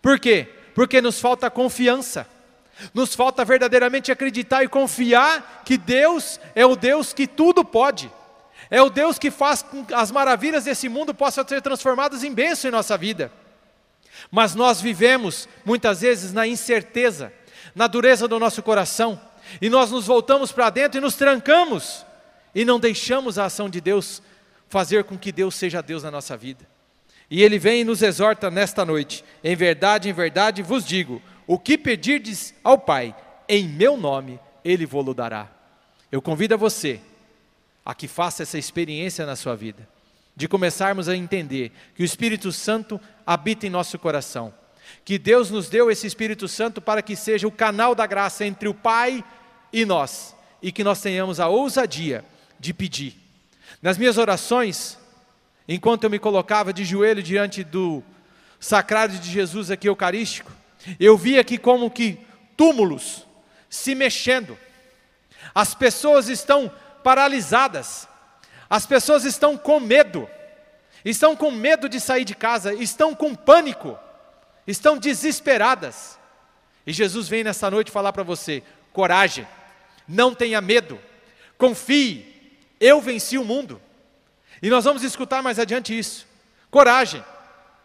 Speaker 5: Por quê? Porque nos falta confiança. Nos falta verdadeiramente acreditar e confiar que Deus é o Deus que tudo pode. É o Deus que faz com que as maravilhas desse mundo possam ser transformadas em bênção em nossa vida. Mas nós vivemos muitas vezes na incerteza, na dureza do nosso coração, e nós nos voltamos para dentro e nos trancamos e não deixamos a ação de Deus fazer com que Deus seja Deus na nossa vida. E ele vem e nos exorta nesta noite: Em verdade, em verdade vos digo: o que pedirdes ao Pai, em meu nome, ele vos dará. Eu convido a você a que faça essa experiência na sua vida, de começarmos a entender que o Espírito Santo habita em nosso coração, que Deus nos deu esse Espírito Santo para que seja o canal da graça entre o Pai e nós, e que nós tenhamos a ousadia de pedir. Nas minhas orações, enquanto eu me colocava de joelho diante do sacrário de Jesus aqui eucarístico, eu via aqui como que túmulos se mexendo. As pessoas estão paralisadas. As pessoas estão com medo. Estão com medo de sair de casa, estão com pânico. Estão desesperadas. E Jesus vem nessa noite falar para você: coragem, não tenha medo, confie, eu venci o mundo. E nós vamos escutar mais adiante isso. Coragem,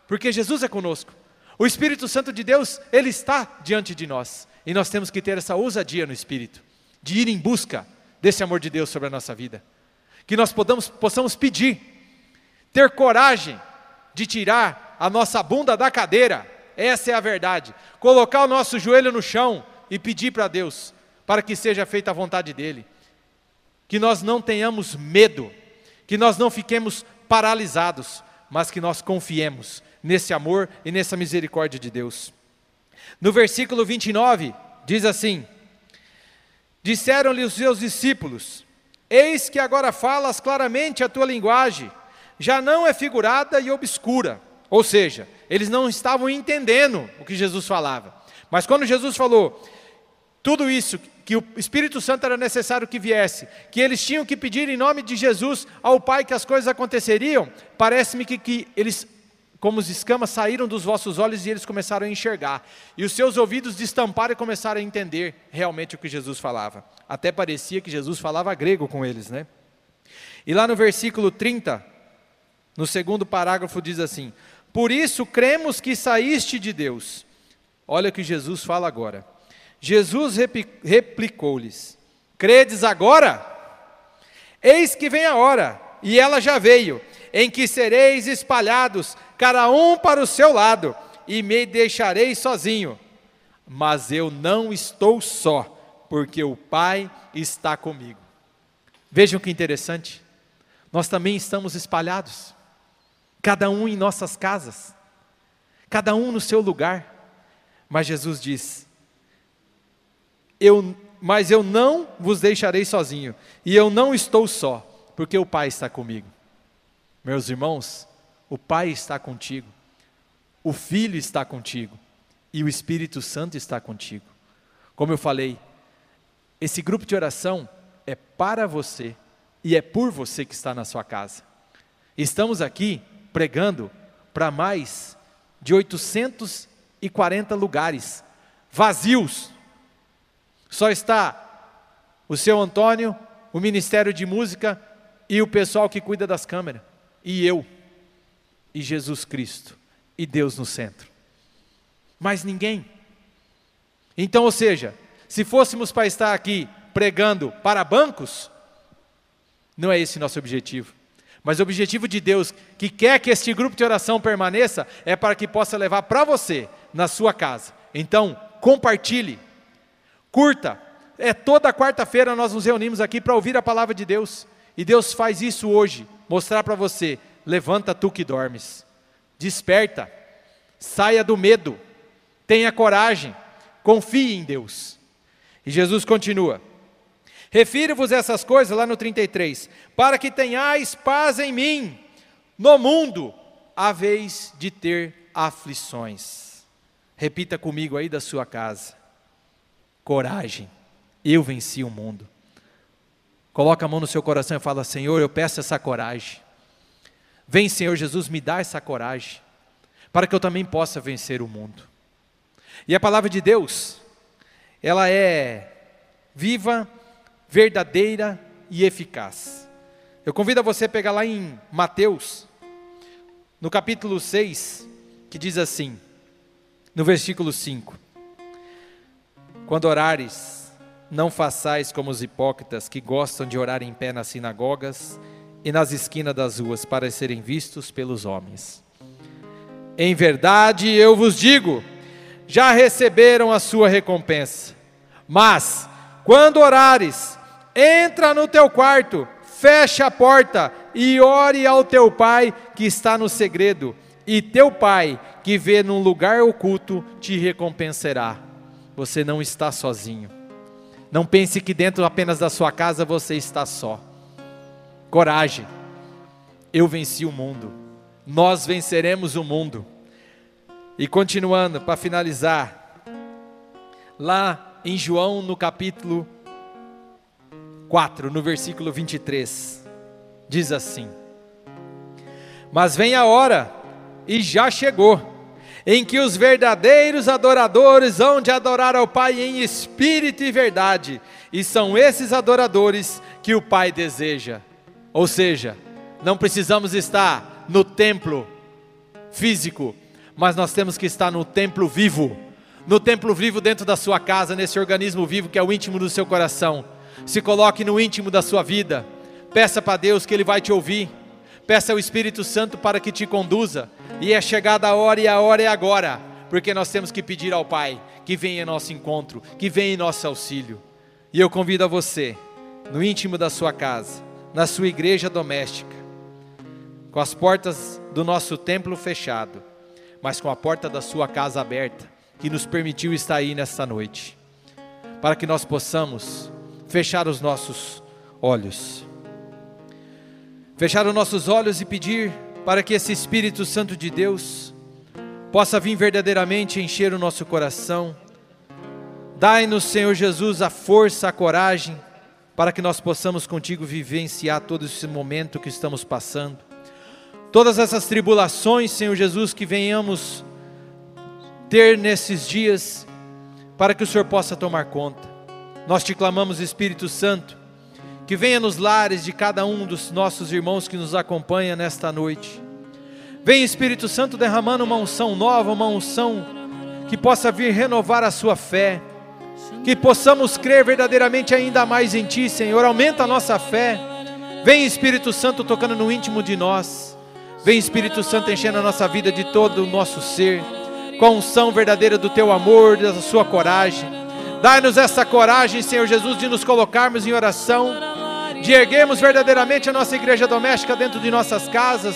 Speaker 5: porque Jesus é conosco. O Espírito Santo de Deus, ele está diante de nós. E nós temos que ter essa ousadia no espírito, de ir em busca desse amor de Deus sobre a nossa vida. Que nós podamos, possamos pedir, ter coragem de tirar a nossa bunda da cadeira, essa é a verdade. Colocar o nosso joelho no chão e pedir para Deus, para que seja feita a vontade dEle. Que nós não tenhamos medo, que nós não fiquemos paralisados, mas que nós confiemos nesse amor e nessa misericórdia de Deus. No versículo 29, diz assim: Disseram-lhe os seus discípulos: Eis que agora falas claramente a tua linguagem, já não é figurada e obscura. Ou seja, eles não estavam entendendo o que Jesus falava. Mas quando Jesus falou tudo isso, que o Espírito Santo era necessário que viesse, que eles tinham que pedir em nome de Jesus ao Pai que as coisas aconteceriam, parece-me que, que eles como as escamas saíram dos vossos olhos e eles começaram a enxergar. E os seus ouvidos destamparam e começaram a entender realmente o que Jesus falava. Até parecia que Jesus falava grego com eles, né? E lá no versículo 30, no segundo parágrafo, diz assim: Por isso cremos que saíste de Deus. Olha o que Jesus fala agora. Jesus replicou-lhes: Credes agora? Eis que vem a hora, e ela já veio, em que sereis espalhados cada um para o seu lado, e me deixarei sozinho. Mas eu não estou só, porque o Pai está comigo. Vejam que interessante. Nós também estamos espalhados, cada um em nossas casas, cada um no seu lugar. Mas Jesus diz: eu, mas eu não vos deixarei sozinho, e eu não estou só, porque o Pai está comigo. Meus irmãos, o Pai está contigo, o Filho está contigo e o Espírito Santo está contigo. Como eu falei, esse grupo de oração é para você e é por você que está na sua casa. Estamos aqui pregando para mais de 840 lugares vazios. Só está o seu Antônio, o Ministério de Música e o pessoal que cuida das câmeras. E eu e Jesus Cristo e Deus no centro. Mais ninguém. Então, ou seja, se fôssemos para estar aqui pregando para bancos, não é esse nosso objetivo. Mas o objetivo de Deus, que quer que este grupo de oração permaneça, é para que possa levar para você, na sua casa. Então, compartilhe, curta. É toda quarta-feira nós nos reunimos aqui para ouvir a palavra de Deus. E Deus faz isso hoje, mostrar para você levanta tu que dormes, desperta, saia do medo, tenha coragem, confie em Deus. E Jesus continua: Refiro-vos essas coisas lá no 33, para que tenhais paz em mim, no mundo haveis de ter aflições. Repita comigo aí da sua casa: coragem, eu venci o mundo. Coloca a mão no seu coração e fala: Senhor, eu peço essa coragem. Vem, Senhor Jesus, me dá essa coragem, para que eu também possa vencer o mundo. E a palavra de Deus, ela é viva, verdadeira e eficaz. Eu convido a você a pegar lá em Mateus, no capítulo 6, que diz assim, no versículo 5: Quando orares, não façais como os hipócritas que gostam de orar em pé nas sinagogas e nas esquinas das ruas para serem vistos pelos homens. Em verdade eu vos digo, já receberam a sua recompensa. Mas, quando orares, entra no teu quarto, fecha a porta e ore ao teu pai que está no segredo, e teu pai que vê num lugar oculto te recompensará. Você não está sozinho. Não pense que dentro apenas da sua casa você está só. Coragem. Eu venci o mundo. Nós venceremos o mundo. E continuando, para finalizar, lá em João, no capítulo 4, no versículo 23, diz assim: Mas vem a hora, e já chegou, em que os verdadeiros adoradores hão de adorar ao Pai em espírito e verdade, e são esses adoradores que o Pai deseja. Ou seja, não precisamos estar no templo físico, mas nós temos que estar no templo vivo. No templo vivo dentro da sua casa, nesse organismo vivo que é o íntimo do seu coração. Se coloque no íntimo da sua vida. Peça para Deus que Ele vai te ouvir. Peça ao Espírito Santo para que te conduza. E é chegada a hora e a hora é agora. Porque nós temos que pedir ao Pai que venha em nosso encontro, que venha em nosso auxílio. E eu convido a você, no íntimo da sua casa, na sua igreja doméstica, com as portas do nosso templo fechado, mas com a porta da sua casa aberta, que nos permitiu estar aí nesta noite, para que nós possamos fechar os nossos olhos. Fechar os nossos olhos e pedir para que esse Espírito Santo de Deus possa vir verdadeiramente encher o nosso coração. Dai-nos, Senhor Jesus, a força, a coragem, para que nós possamos contigo vivenciar todo esse momento que estamos passando. Todas essas tribulações, Senhor Jesus, que venhamos ter nesses dias, para que o Senhor possa tomar conta. Nós te clamamos, Espírito Santo, que venha nos lares de cada um dos nossos irmãos que nos acompanha nesta noite. Vem, Espírito Santo, derramando uma unção nova, uma unção que possa vir renovar a sua fé, que possamos crer verdadeiramente ainda mais em Ti, Senhor. Aumenta a nossa fé. Vem, Espírito Santo, tocando no íntimo de nós. Vem, Espírito Santo, enchendo a nossa vida de todo o nosso ser, com a unção verdadeira do Teu amor, da Sua coragem. Dai-nos essa coragem, Senhor Jesus, de nos colocarmos em oração de erguermos verdadeiramente a nossa igreja doméstica dentro de nossas casas,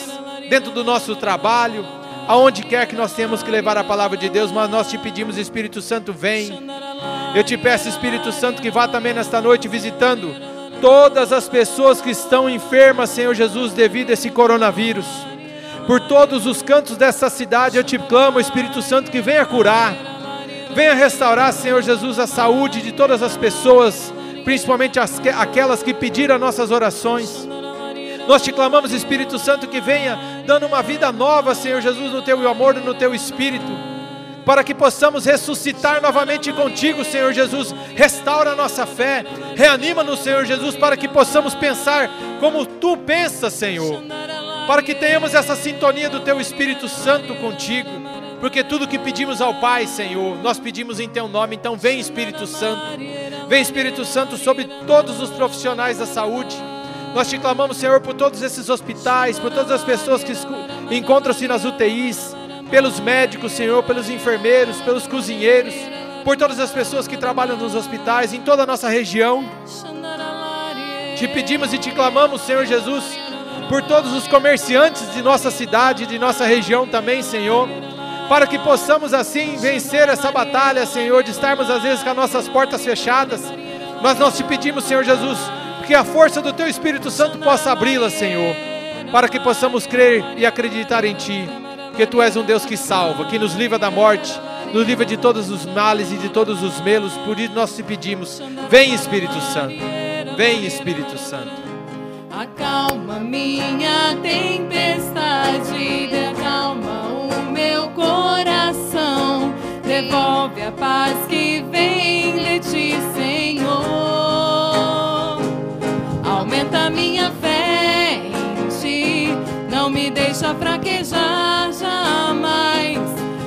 Speaker 5: dentro do nosso trabalho, aonde quer que nós tenhamos que levar a palavra de Deus, mas nós te pedimos, Espírito Santo, vem. Eu te peço, Espírito Santo, que vá também nesta noite visitando todas as pessoas que estão enfermas, Senhor Jesus, devido a esse coronavírus. Por todos os cantos dessa cidade, eu te clamo, Espírito Santo, que venha curar, venha restaurar, Senhor Jesus, a saúde de todas as pessoas principalmente as, aquelas que pediram nossas orações. Nós te clamamos, Espírito Santo, que venha dando uma vida nova, Senhor Jesus, no teu amor e no teu espírito, para que possamos ressuscitar novamente contigo, Senhor Jesus. Restaura a nossa fé, reanima-nos, Senhor Jesus, para que possamos pensar como tu pensas, Senhor, para que tenhamos essa sintonia do teu Espírito Santo contigo. Porque tudo que pedimos ao Pai, Senhor, nós pedimos em Teu nome, então vem Espírito Santo. Vem Espírito Santo sobre todos os profissionais da saúde. Nós te clamamos, Senhor, por todos esses hospitais, por todas as pessoas que encontram-se nas UTIs, pelos médicos, Senhor, pelos enfermeiros, pelos cozinheiros, por todas as pessoas que trabalham nos hospitais, em toda a nossa região. Te pedimos e te clamamos, Senhor Jesus, por todos os comerciantes de nossa cidade, de nossa região também, Senhor para que possamos assim vencer essa batalha, Senhor, de estarmos às vezes com as nossas portas fechadas. Mas nós te pedimos, Senhor Jesus, que a força do Teu Espírito Santo possa abri-las, Senhor, para que possamos crer e acreditar em Ti, que Tu és um Deus que salva, que nos livra da morte, nos livra de todos os males e de todos os melos. Por isso nós te pedimos, vem Espírito Santo, vem Espírito Santo.
Speaker 2: Acalma minha tempestade, acalma o meu coração. Devolve a paz que vem fraquejar jamais.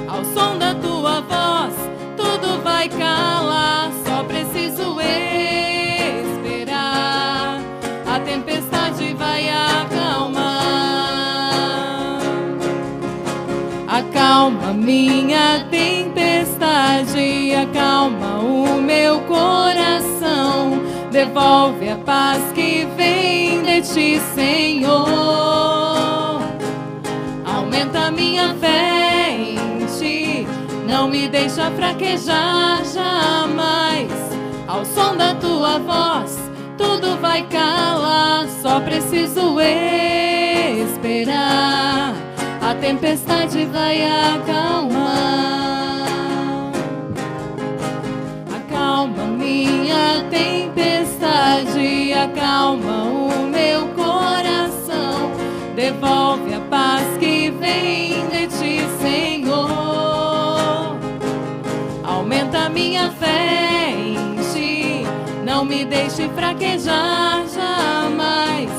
Speaker 2: Ao som da tua voz, tudo vai calar, só preciso esperar. A tempestade vai acalmar. Acalma minha tempestade, acalma o meu coração, devolve a paz que vem de ti, Senhor. Aumenta minha fé em ti, não me deixa fraquejar jamais. Ao som da tua voz, tudo vai calar, só preciso esperar a tempestade vai acalmar. Acalma minha tempestade, acalma o meu coração, devolve vem de ti, Senhor. Aumenta minha fé em ti, não me deixe fraquejar jamais.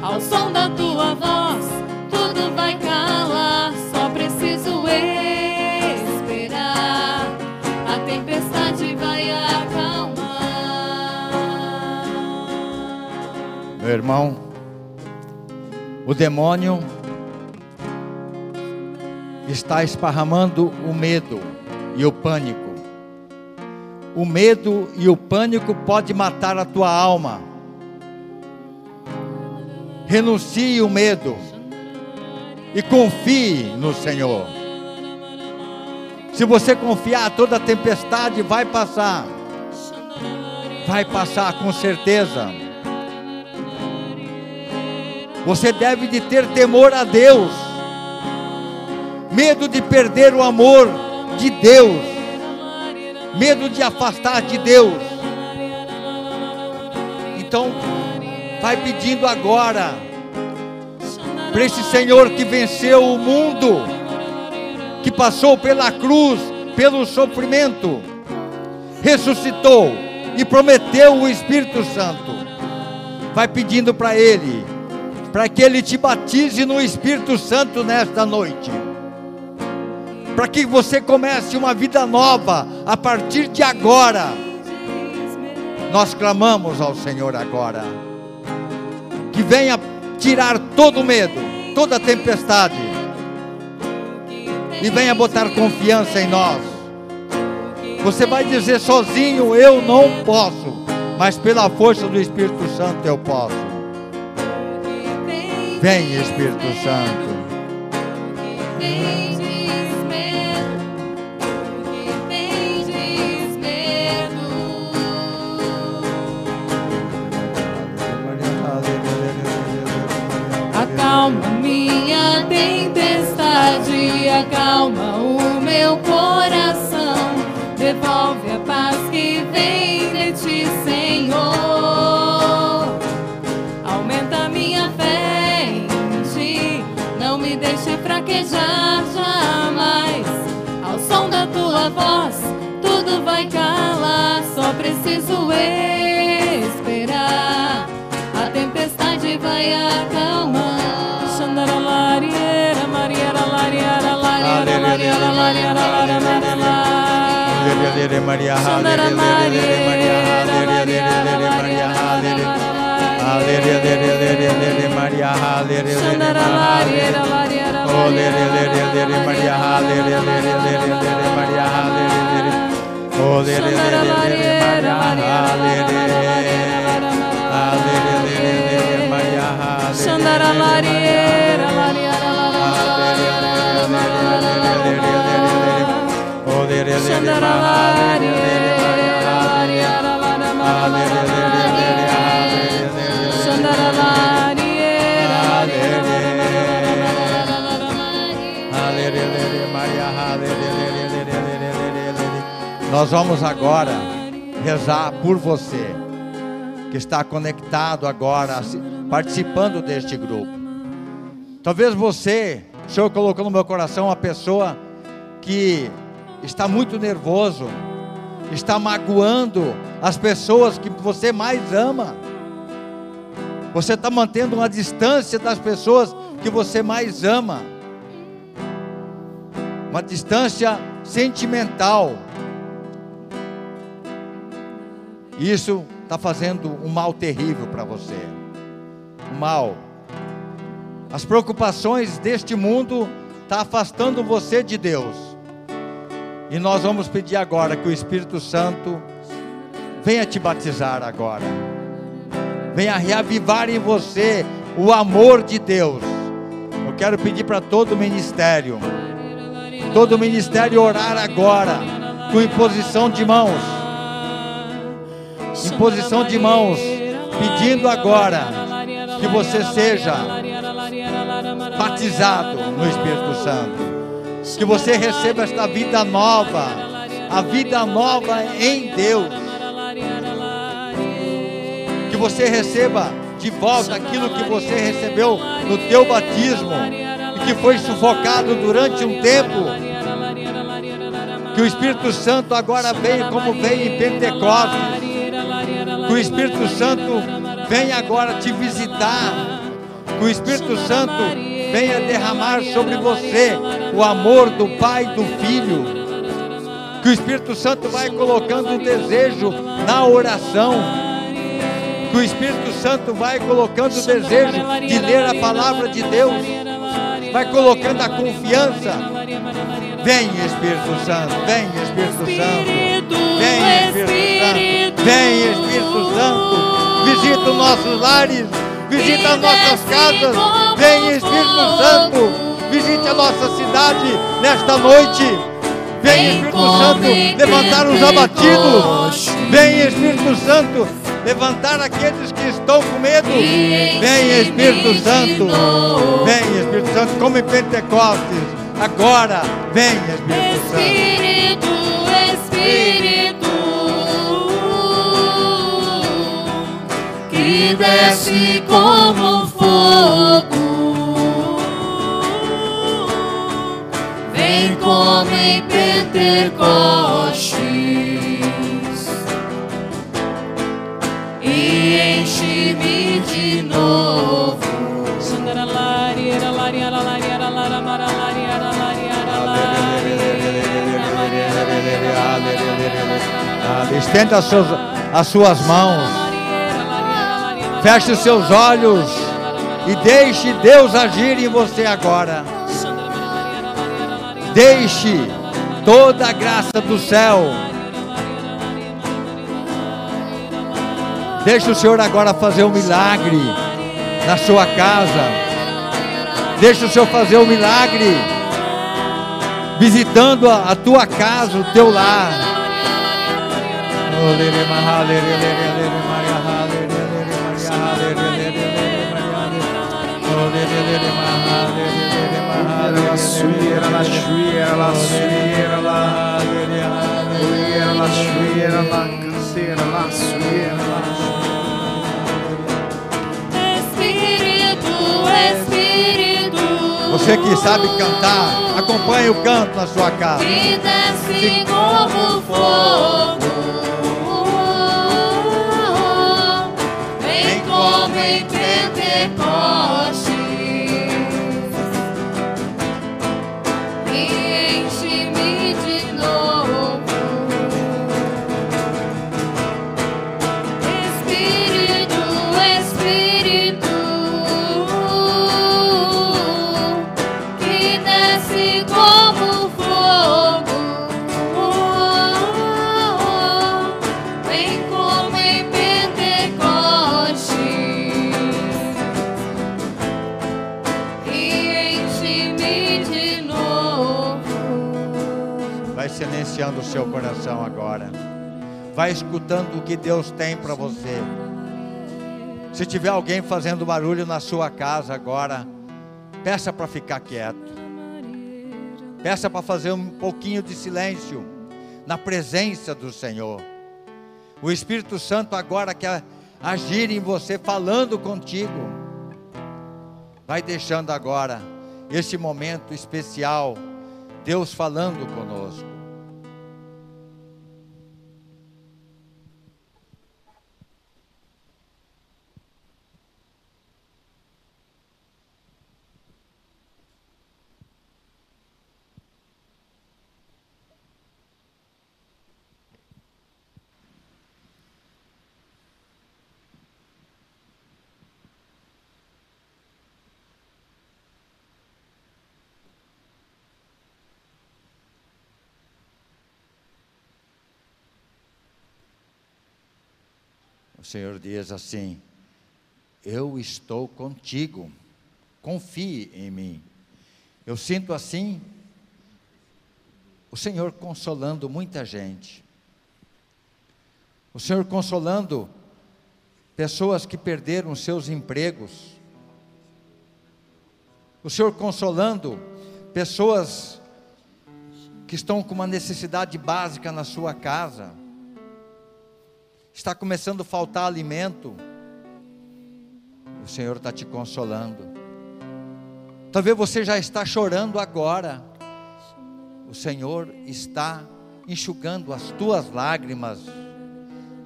Speaker 2: Ao som da tua voz, tudo vai calar, só preciso esperar. A tempestade vai acalmar.
Speaker 3: Meu irmão, o demônio está esparramando o medo e o pânico. O medo e o pânico pode matar a tua alma. Renuncie o medo e confie no Senhor. Se você confiar, toda tempestade vai passar. Vai passar com certeza. Você deve de ter temor a Deus. Medo de perder o amor de Deus. Medo de afastar de Deus. Então, vai pedindo agora para esse Senhor que venceu o mundo, que passou pela cruz, pelo sofrimento, ressuscitou e prometeu o Espírito Santo. Vai pedindo para Ele, para que Ele te batize no Espírito Santo nesta noite, para que você comece uma vida nova a partir de agora. Nós clamamos ao Senhor agora, que venha tirar todo o medo, toda a tempestade, e venha botar confiança em nós. Você vai dizer sozinho: Eu não posso, mas pela força do Espírito Santo eu posso. Vem, Espírito Santo.
Speaker 2: Minha tempestade, acalma o meu coração, devolve a paz que vem de ti, Senhor. Aumenta minha fé em ti, não me deixe fraquejar jamais. Ao som da tua voz, tudo vai calar, só preciso esperar. A tempestade vai acalmar.
Speaker 3: Maria,
Speaker 2: la la Maria, Maria, Maria, Maria, Maria, Maria, Maria, Maria, Maria, Maria,
Speaker 3: Nós vamos agora rezar por você que está conectado agora, participando deste grupo. Talvez você, o Senhor colocou no meu coração uma pessoa que está muito nervoso, está magoando as pessoas que você mais ama. Você está mantendo uma distância das pessoas que você mais ama. Uma distância sentimental. Isso está fazendo um mal terrível para você. Um mal. As preocupações deste mundo estão afastando você de Deus. E nós vamos pedir agora que o Espírito Santo venha te batizar agora. Venha reavivar em você o amor de Deus. Eu quero pedir para todo o ministério, todo o ministério orar agora, com imposição de mãos. Imposição de mãos, pedindo agora que você seja batizado no Espírito Santo que você receba esta vida nova, a vida nova em Deus. Que você receba de volta aquilo que você recebeu no teu batismo e que foi sufocado durante um tempo. Que o Espírito Santo agora venha como veio em Pentecostes. Que o Espírito Santo venha agora te visitar. Que o Espírito Santo venha derramar sobre você o amor do Pai e do Filho. Que o Espírito Santo vai colocando o desejo na oração. Que o Espírito Santo vai colocando o desejo de ler a palavra de Deus. Vai colocando a confiança. Vem Espírito Santo, vem Espírito Santo. Vem Espírito Santo. Vem Espírito Santo. Visita os nossos lares visita as nossas casas. Vem Espírito Santo, visite a nossa cidade nesta noite. Vem Espírito Santo levantar os abatidos. Vem Espírito Santo levantar aqueles que estão com medo. Vem Espírito Santo. Vem Espírito Santo, como em Pentecostes. Agora, vem Espírito Santo.
Speaker 2: Espírito, Espírito. Que desce como fogo. Vem como em Pentecostes e enche-me de novo.
Speaker 3: Estenda as suas, as suas mãos. Feche os seus olhos e deixe Deus agir em você agora. Deixe toda a graça do céu. Deixe o Senhor agora fazer um milagre na sua casa. Deixe o Senhor fazer um milagre visitando a, a tua casa, o teu lar.
Speaker 1: La suiera, la suiera, la suiera, la suiera, la suiera, la canseira, la suiera, la
Speaker 2: Espírito, Espírito.
Speaker 3: Você que sabe cantar, acompanhe o canto na sua casa.
Speaker 2: Que desce como fogo. Vem como em
Speaker 3: Vai escutando o que Deus tem para você. Se tiver alguém fazendo barulho na sua casa agora, peça para ficar quieto. Peça para fazer um pouquinho de silêncio na presença do Senhor. O Espírito Santo agora quer agir em você, falando contigo. Vai deixando agora esse momento especial, Deus falando conosco. Senhor diz assim: Eu estou contigo, confie em mim. Eu sinto assim o Senhor consolando muita gente. O Senhor consolando pessoas que perderam seus empregos. O Senhor consolando pessoas que estão com uma necessidade básica na sua casa. Está começando a faltar alimento. O Senhor está te consolando. Talvez você já está chorando agora. O Senhor está enxugando as tuas lágrimas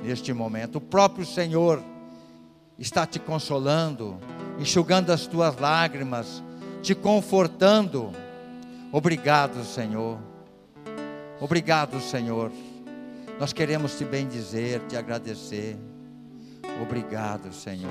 Speaker 3: neste momento. O próprio Senhor está te consolando, enxugando as tuas lágrimas, te confortando. Obrigado, Senhor. Obrigado, Senhor. Nós queremos te bendizer, te agradecer. Obrigado, Senhor.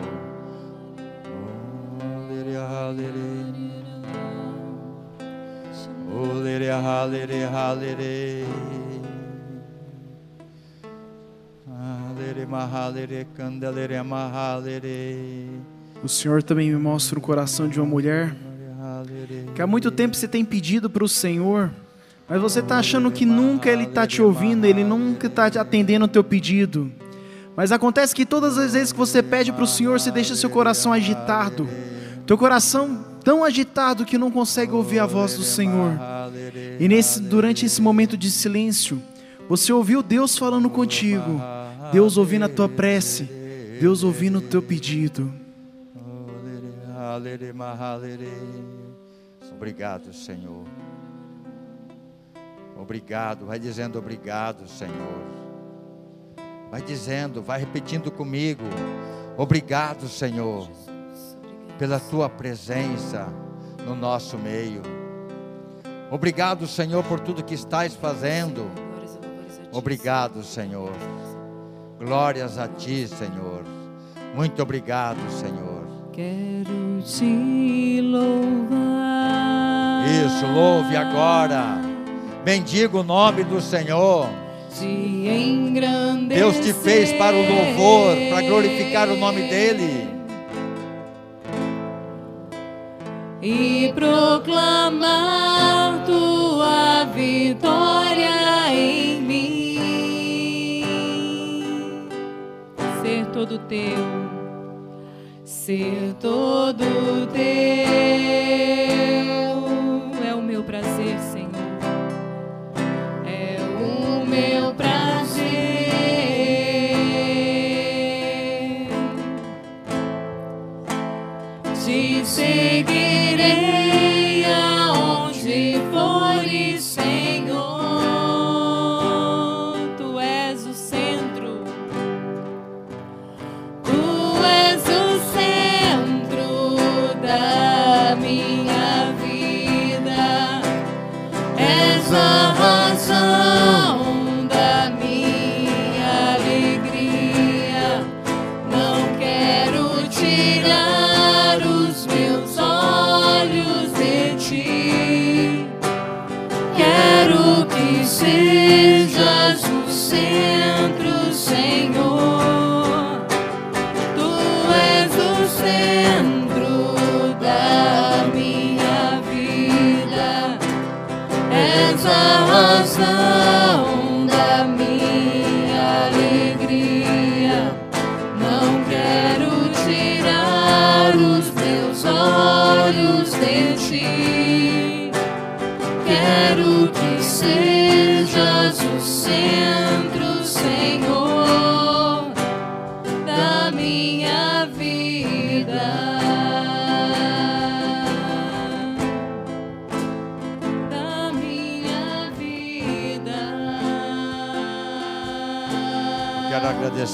Speaker 1: O Senhor também me mostra o coração de uma mulher que há muito tempo você tem pedido para o Senhor, mas você está achando que nunca Ele está te ouvindo, Ele nunca está atendendo o teu pedido. Mas acontece que todas as vezes que você pede para o Senhor, você deixa seu coração agitado, teu coração tão agitado que não consegue ouvir a voz do Senhor. E nesse, durante esse momento de silêncio, você ouviu Deus falando contigo, Deus ouvindo a tua prece, Deus ouvindo o teu pedido.
Speaker 3: Obrigado, Senhor. Obrigado, vai dizendo obrigado, Senhor. Vai dizendo, vai repetindo comigo. Obrigado, Senhor, pela tua presença no nosso meio. Obrigado, Senhor, por tudo que estás fazendo. Obrigado, Senhor. Glórias a ti, Senhor. Muito obrigado, Senhor.
Speaker 2: Quero te louvar.
Speaker 3: Isso, louve agora. Bendiga o nome do Senhor.
Speaker 2: Te.
Speaker 3: Deus te fez para o louvor, para glorificar o nome dEle.
Speaker 2: E proclamar tua vitória em mim. Ser todo teu, ser todo teu.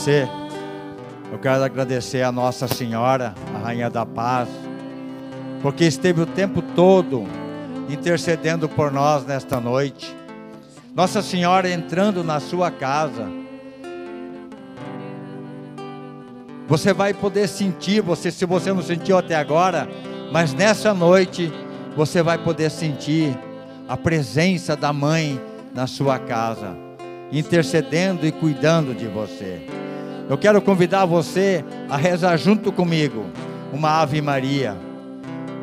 Speaker 3: Eu quero agradecer a Nossa Senhora, a Rainha da Paz, porque esteve o tempo todo intercedendo por nós nesta noite. Nossa Senhora entrando na sua casa. Você vai poder sentir, você se você não sentiu até agora, mas nessa noite você vai poder sentir a presença da mãe na sua casa, intercedendo e cuidando de você. Eu quero convidar você a rezar junto comigo uma Ave Maria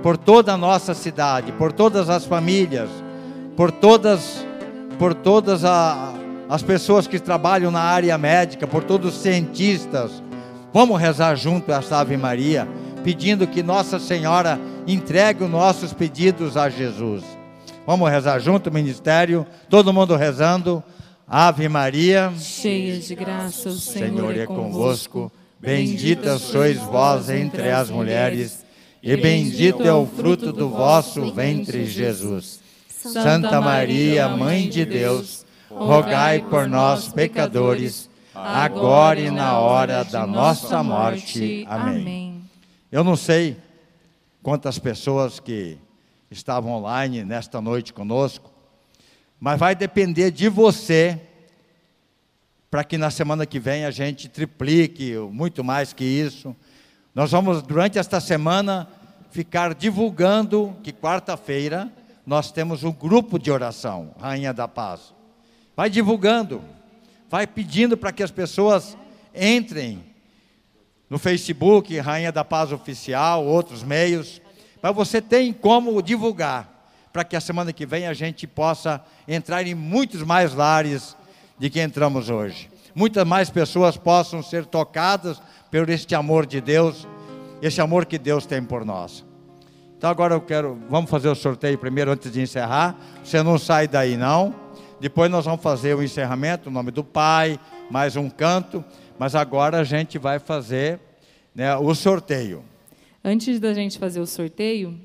Speaker 3: por toda a nossa cidade, por todas as famílias, por todas por todas a, as pessoas que trabalham na área médica, por todos os cientistas. Vamos rezar junto essa Ave Maria, pedindo que Nossa Senhora entregue os nossos pedidos a Jesus. Vamos rezar junto, ministério, todo mundo rezando. Ave Maria,
Speaker 2: cheia de graça, o Senhor,
Speaker 3: Senhor
Speaker 2: é
Speaker 3: é
Speaker 2: convosco.
Speaker 3: convosco. Bendita sois vós entre as mulheres, e bendito é o fruto do vosso ventre, Jesus. Santa Maria, Mãe de Deus, rogai por nós, pecadores, agora e na hora da nossa morte. Amém. Eu não sei quantas pessoas que estavam online nesta noite conosco, mas vai depender de você para que na semana que vem a gente triplique, muito mais que isso. Nós vamos, durante esta semana, ficar divulgando que quarta-feira nós temos um grupo de oração, Rainha da Paz. Vai divulgando, vai pedindo para que as pessoas entrem no Facebook, Rainha da Paz Oficial, outros meios, mas você tem como divulgar, para que a semana que vem a gente possa entrar em muitos mais lares de que entramos hoje. Muitas mais pessoas possam ser tocadas por este amor de Deus, esse amor que Deus tem por nós. Então agora eu quero, vamos fazer o sorteio primeiro antes de encerrar. Você não sai daí não. Depois nós vamos fazer o encerramento, o nome do Pai, mais um canto. Mas agora a gente vai fazer né, o sorteio.
Speaker 2: Antes da gente fazer o sorteio,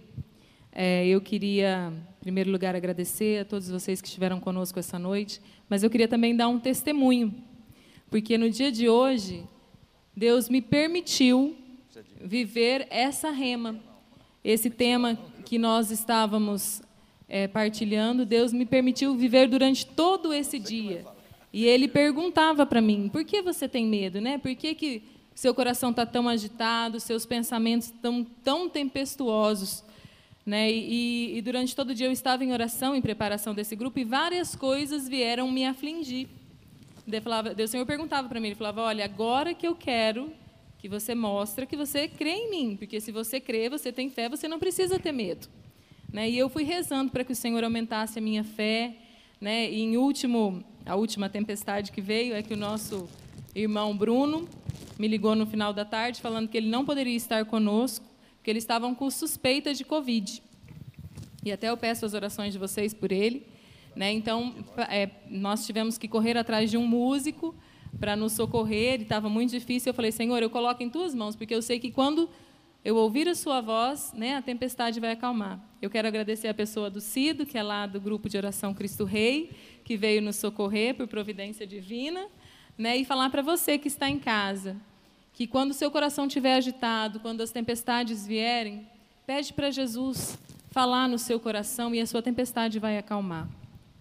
Speaker 2: é, eu queria, em primeiro lugar, agradecer a todos vocês que estiveram conosco essa noite, mas eu queria também dar um testemunho, porque no dia de hoje, Deus me permitiu viver essa rema, esse tema que nós estávamos é, partilhando, Deus me permitiu viver durante todo esse dia. E Ele perguntava para mim: por que você tem medo, né? Por que, que seu coração está tão agitado, seus pensamentos estão tão tempestuosos? Né? E, e, durante todo o dia eu estava em oração, em preparação desse grupo, e várias coisas vieram me afligir. Deus, falava, Senhor perguntava para mim, ele falava, olha, agora que eu quero que você mostra que você crê em mim, porque se você crê, você tem fé, você não precisa ter medo. Né? E eu fui rezando para que o Senhor aumentasse a minha fé. Né? E em último, a última tempestade que veio é que o nosso irmão Bruno me ligou no final da tarde falando que ele não poderia estar conosco, porque eles estavam com suspeita de Covid. E até eu peço as orações de vocês por ele. Né? Então, é, nós tivemos que correr atrás de um músico para nos socorrer, e estava muito difícil. Eu falei, Senhor, eu coloco em tuas mãos, porque eu sei que quando eu ouvir a sua voz, né, a tempestade vai acalmar. Eu quero agradecer a pessoa do Cido, que é lá do grupo de oração Cristo Rei, que veio nos socorrer por providência divina, né, e falar para você que está em casa, que quando seu coração estiver agitado, quando as tempestades vierem, pede para Jesus falar no seu coração e a sua tempestade vai acalmar.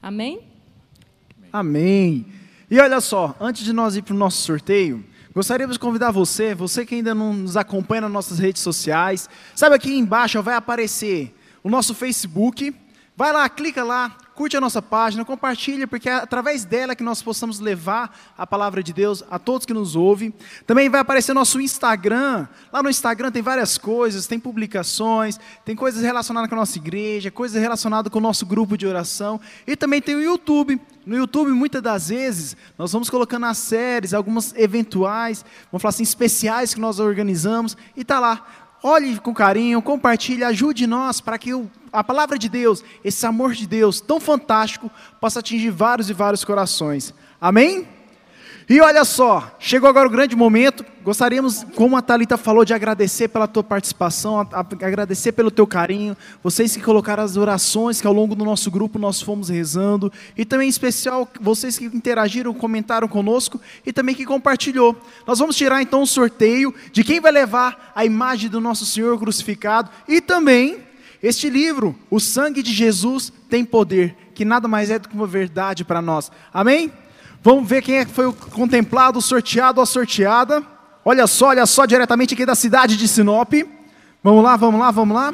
Speaker 2: Amém?
Speaker 1: Amém. E olha só, antes de nós ir para o nosso sorteio, gostaríamos de convidar você, você que ainda não nos acompanha nas nossas redes sociais, sabe aqui embaixo vai aparecer o nosso Facebook. Vai lá, clica lá, curte a nossa página, compartilha, porque é através dela que nós possamos levar a palavra de Deus a todos que nos ouvem. Também vai aparecer nosso Instagram. Lá no Instagram tem várias coisas, tem publicações, tem coisas relacionadas com a nossa igreja, coisas relacionadas com o nosso grupo de oração. E também tem o YouTube. No YouTube, muitas das vezes, nós vamos colocando as séries, algumas eventuais, vamos falar assim, especiais que nós organizamos, e está lá. Olhe com carinho, compartilhe, ajude nós para que a palavra de Deus, esse amor de Deus tão fantástico, possa atingir vários e vários corações. Amém? E olha só, chegou agora o grande momento. Gostaríamos, como a Thalita falou, de agradecer pela tua participação, agradecer pelo teu carinho. Vocês que colocaram as orações que ao longo do nosso grupo nós fomos rezando. E também, em especial, vocês que interagiram, comentaram conosco e também que compartilhou. Nós vamos tirar então o um sorteio de quem vai levar a imagem do nosso Senhor crucificado e também este livro, O Sangue de Jesus Tem Poder, que nada mais é do que uma verdade para nós. Amém? Vamos ver quem é que foi o contemplado, sorteado ou sorteada. Olha só, olha só, diretamente aqui da cidade de Sinop. Vamos lá, vamos lá, vamos lá.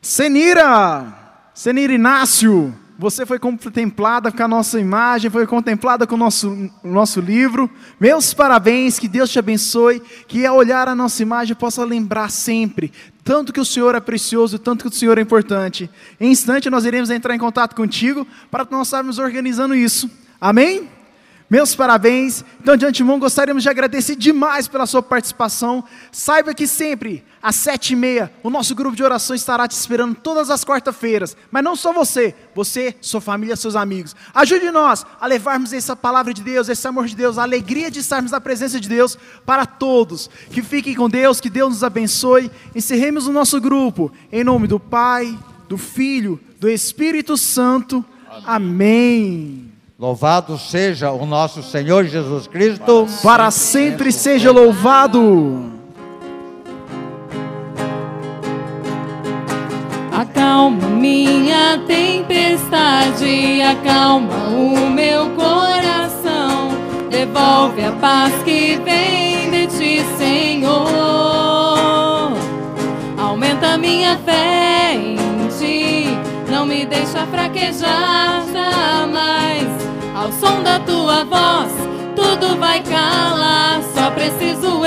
Speaker 1: Senira, Senira Inácio, Você foi contemplada com a nossa imagem, foi contemplada com o nosso, nosso livro. Meus parabéns, que Deus te abençoe, que ao olhar a nossa imagem possa lembrar sempre tanto que o Senhor é precioso, tanto que o Senhor é importante. Em instante nós iremos entrar em contato contigo para nós estarmos organizando isso. Amém? Meus parabéns. Então, de antemão, gostaríamos de agradecer demais pela sua participação. Saiba que sempre, às sete e meia, o nosso grupo de oração estará te esperando todas as quarta-feiras. Mas não só você, você, sua família, seus amigos. Ajude nós a levarmos essa palavra de Deus, esse amor de Deus, a alegria de estarmos na presença de Deus para todos. Que fiquem com Deus, que Deus nos abençoe. Encerremos o nosso grupo. Em nome do Pai, do Filho, do Espírito Santo. Amém.
Speaker 3: Louvado seja o nosso Senhor Jesus Cristo.
Speaker 1: Para sempre seja louvado.
Speaker 2: Acalma minha tempestade, acalma o meu coração. Devolve a paz que vem de ti, Senhor. Aumenta minha fé me deixa fraquejar jamais. Ao som da tua voz, tudo vai calar. Só preciso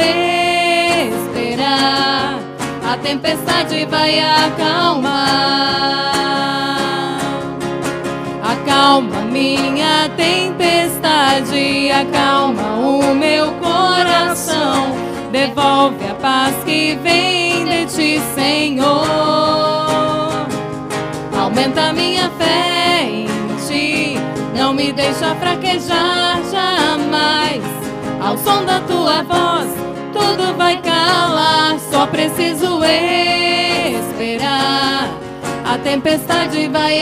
Speaker 2: esperar. A tempestade vai acalmar. Acalma minha tempestade, acalma o meu coração. Devolve a paz que vem de ti, Senhor. Aumenta minha fé em ti não me deixa fraquejar jamais. Ao som da tua voz, tudo vai calar. Só preciso esperar. A tempestade vai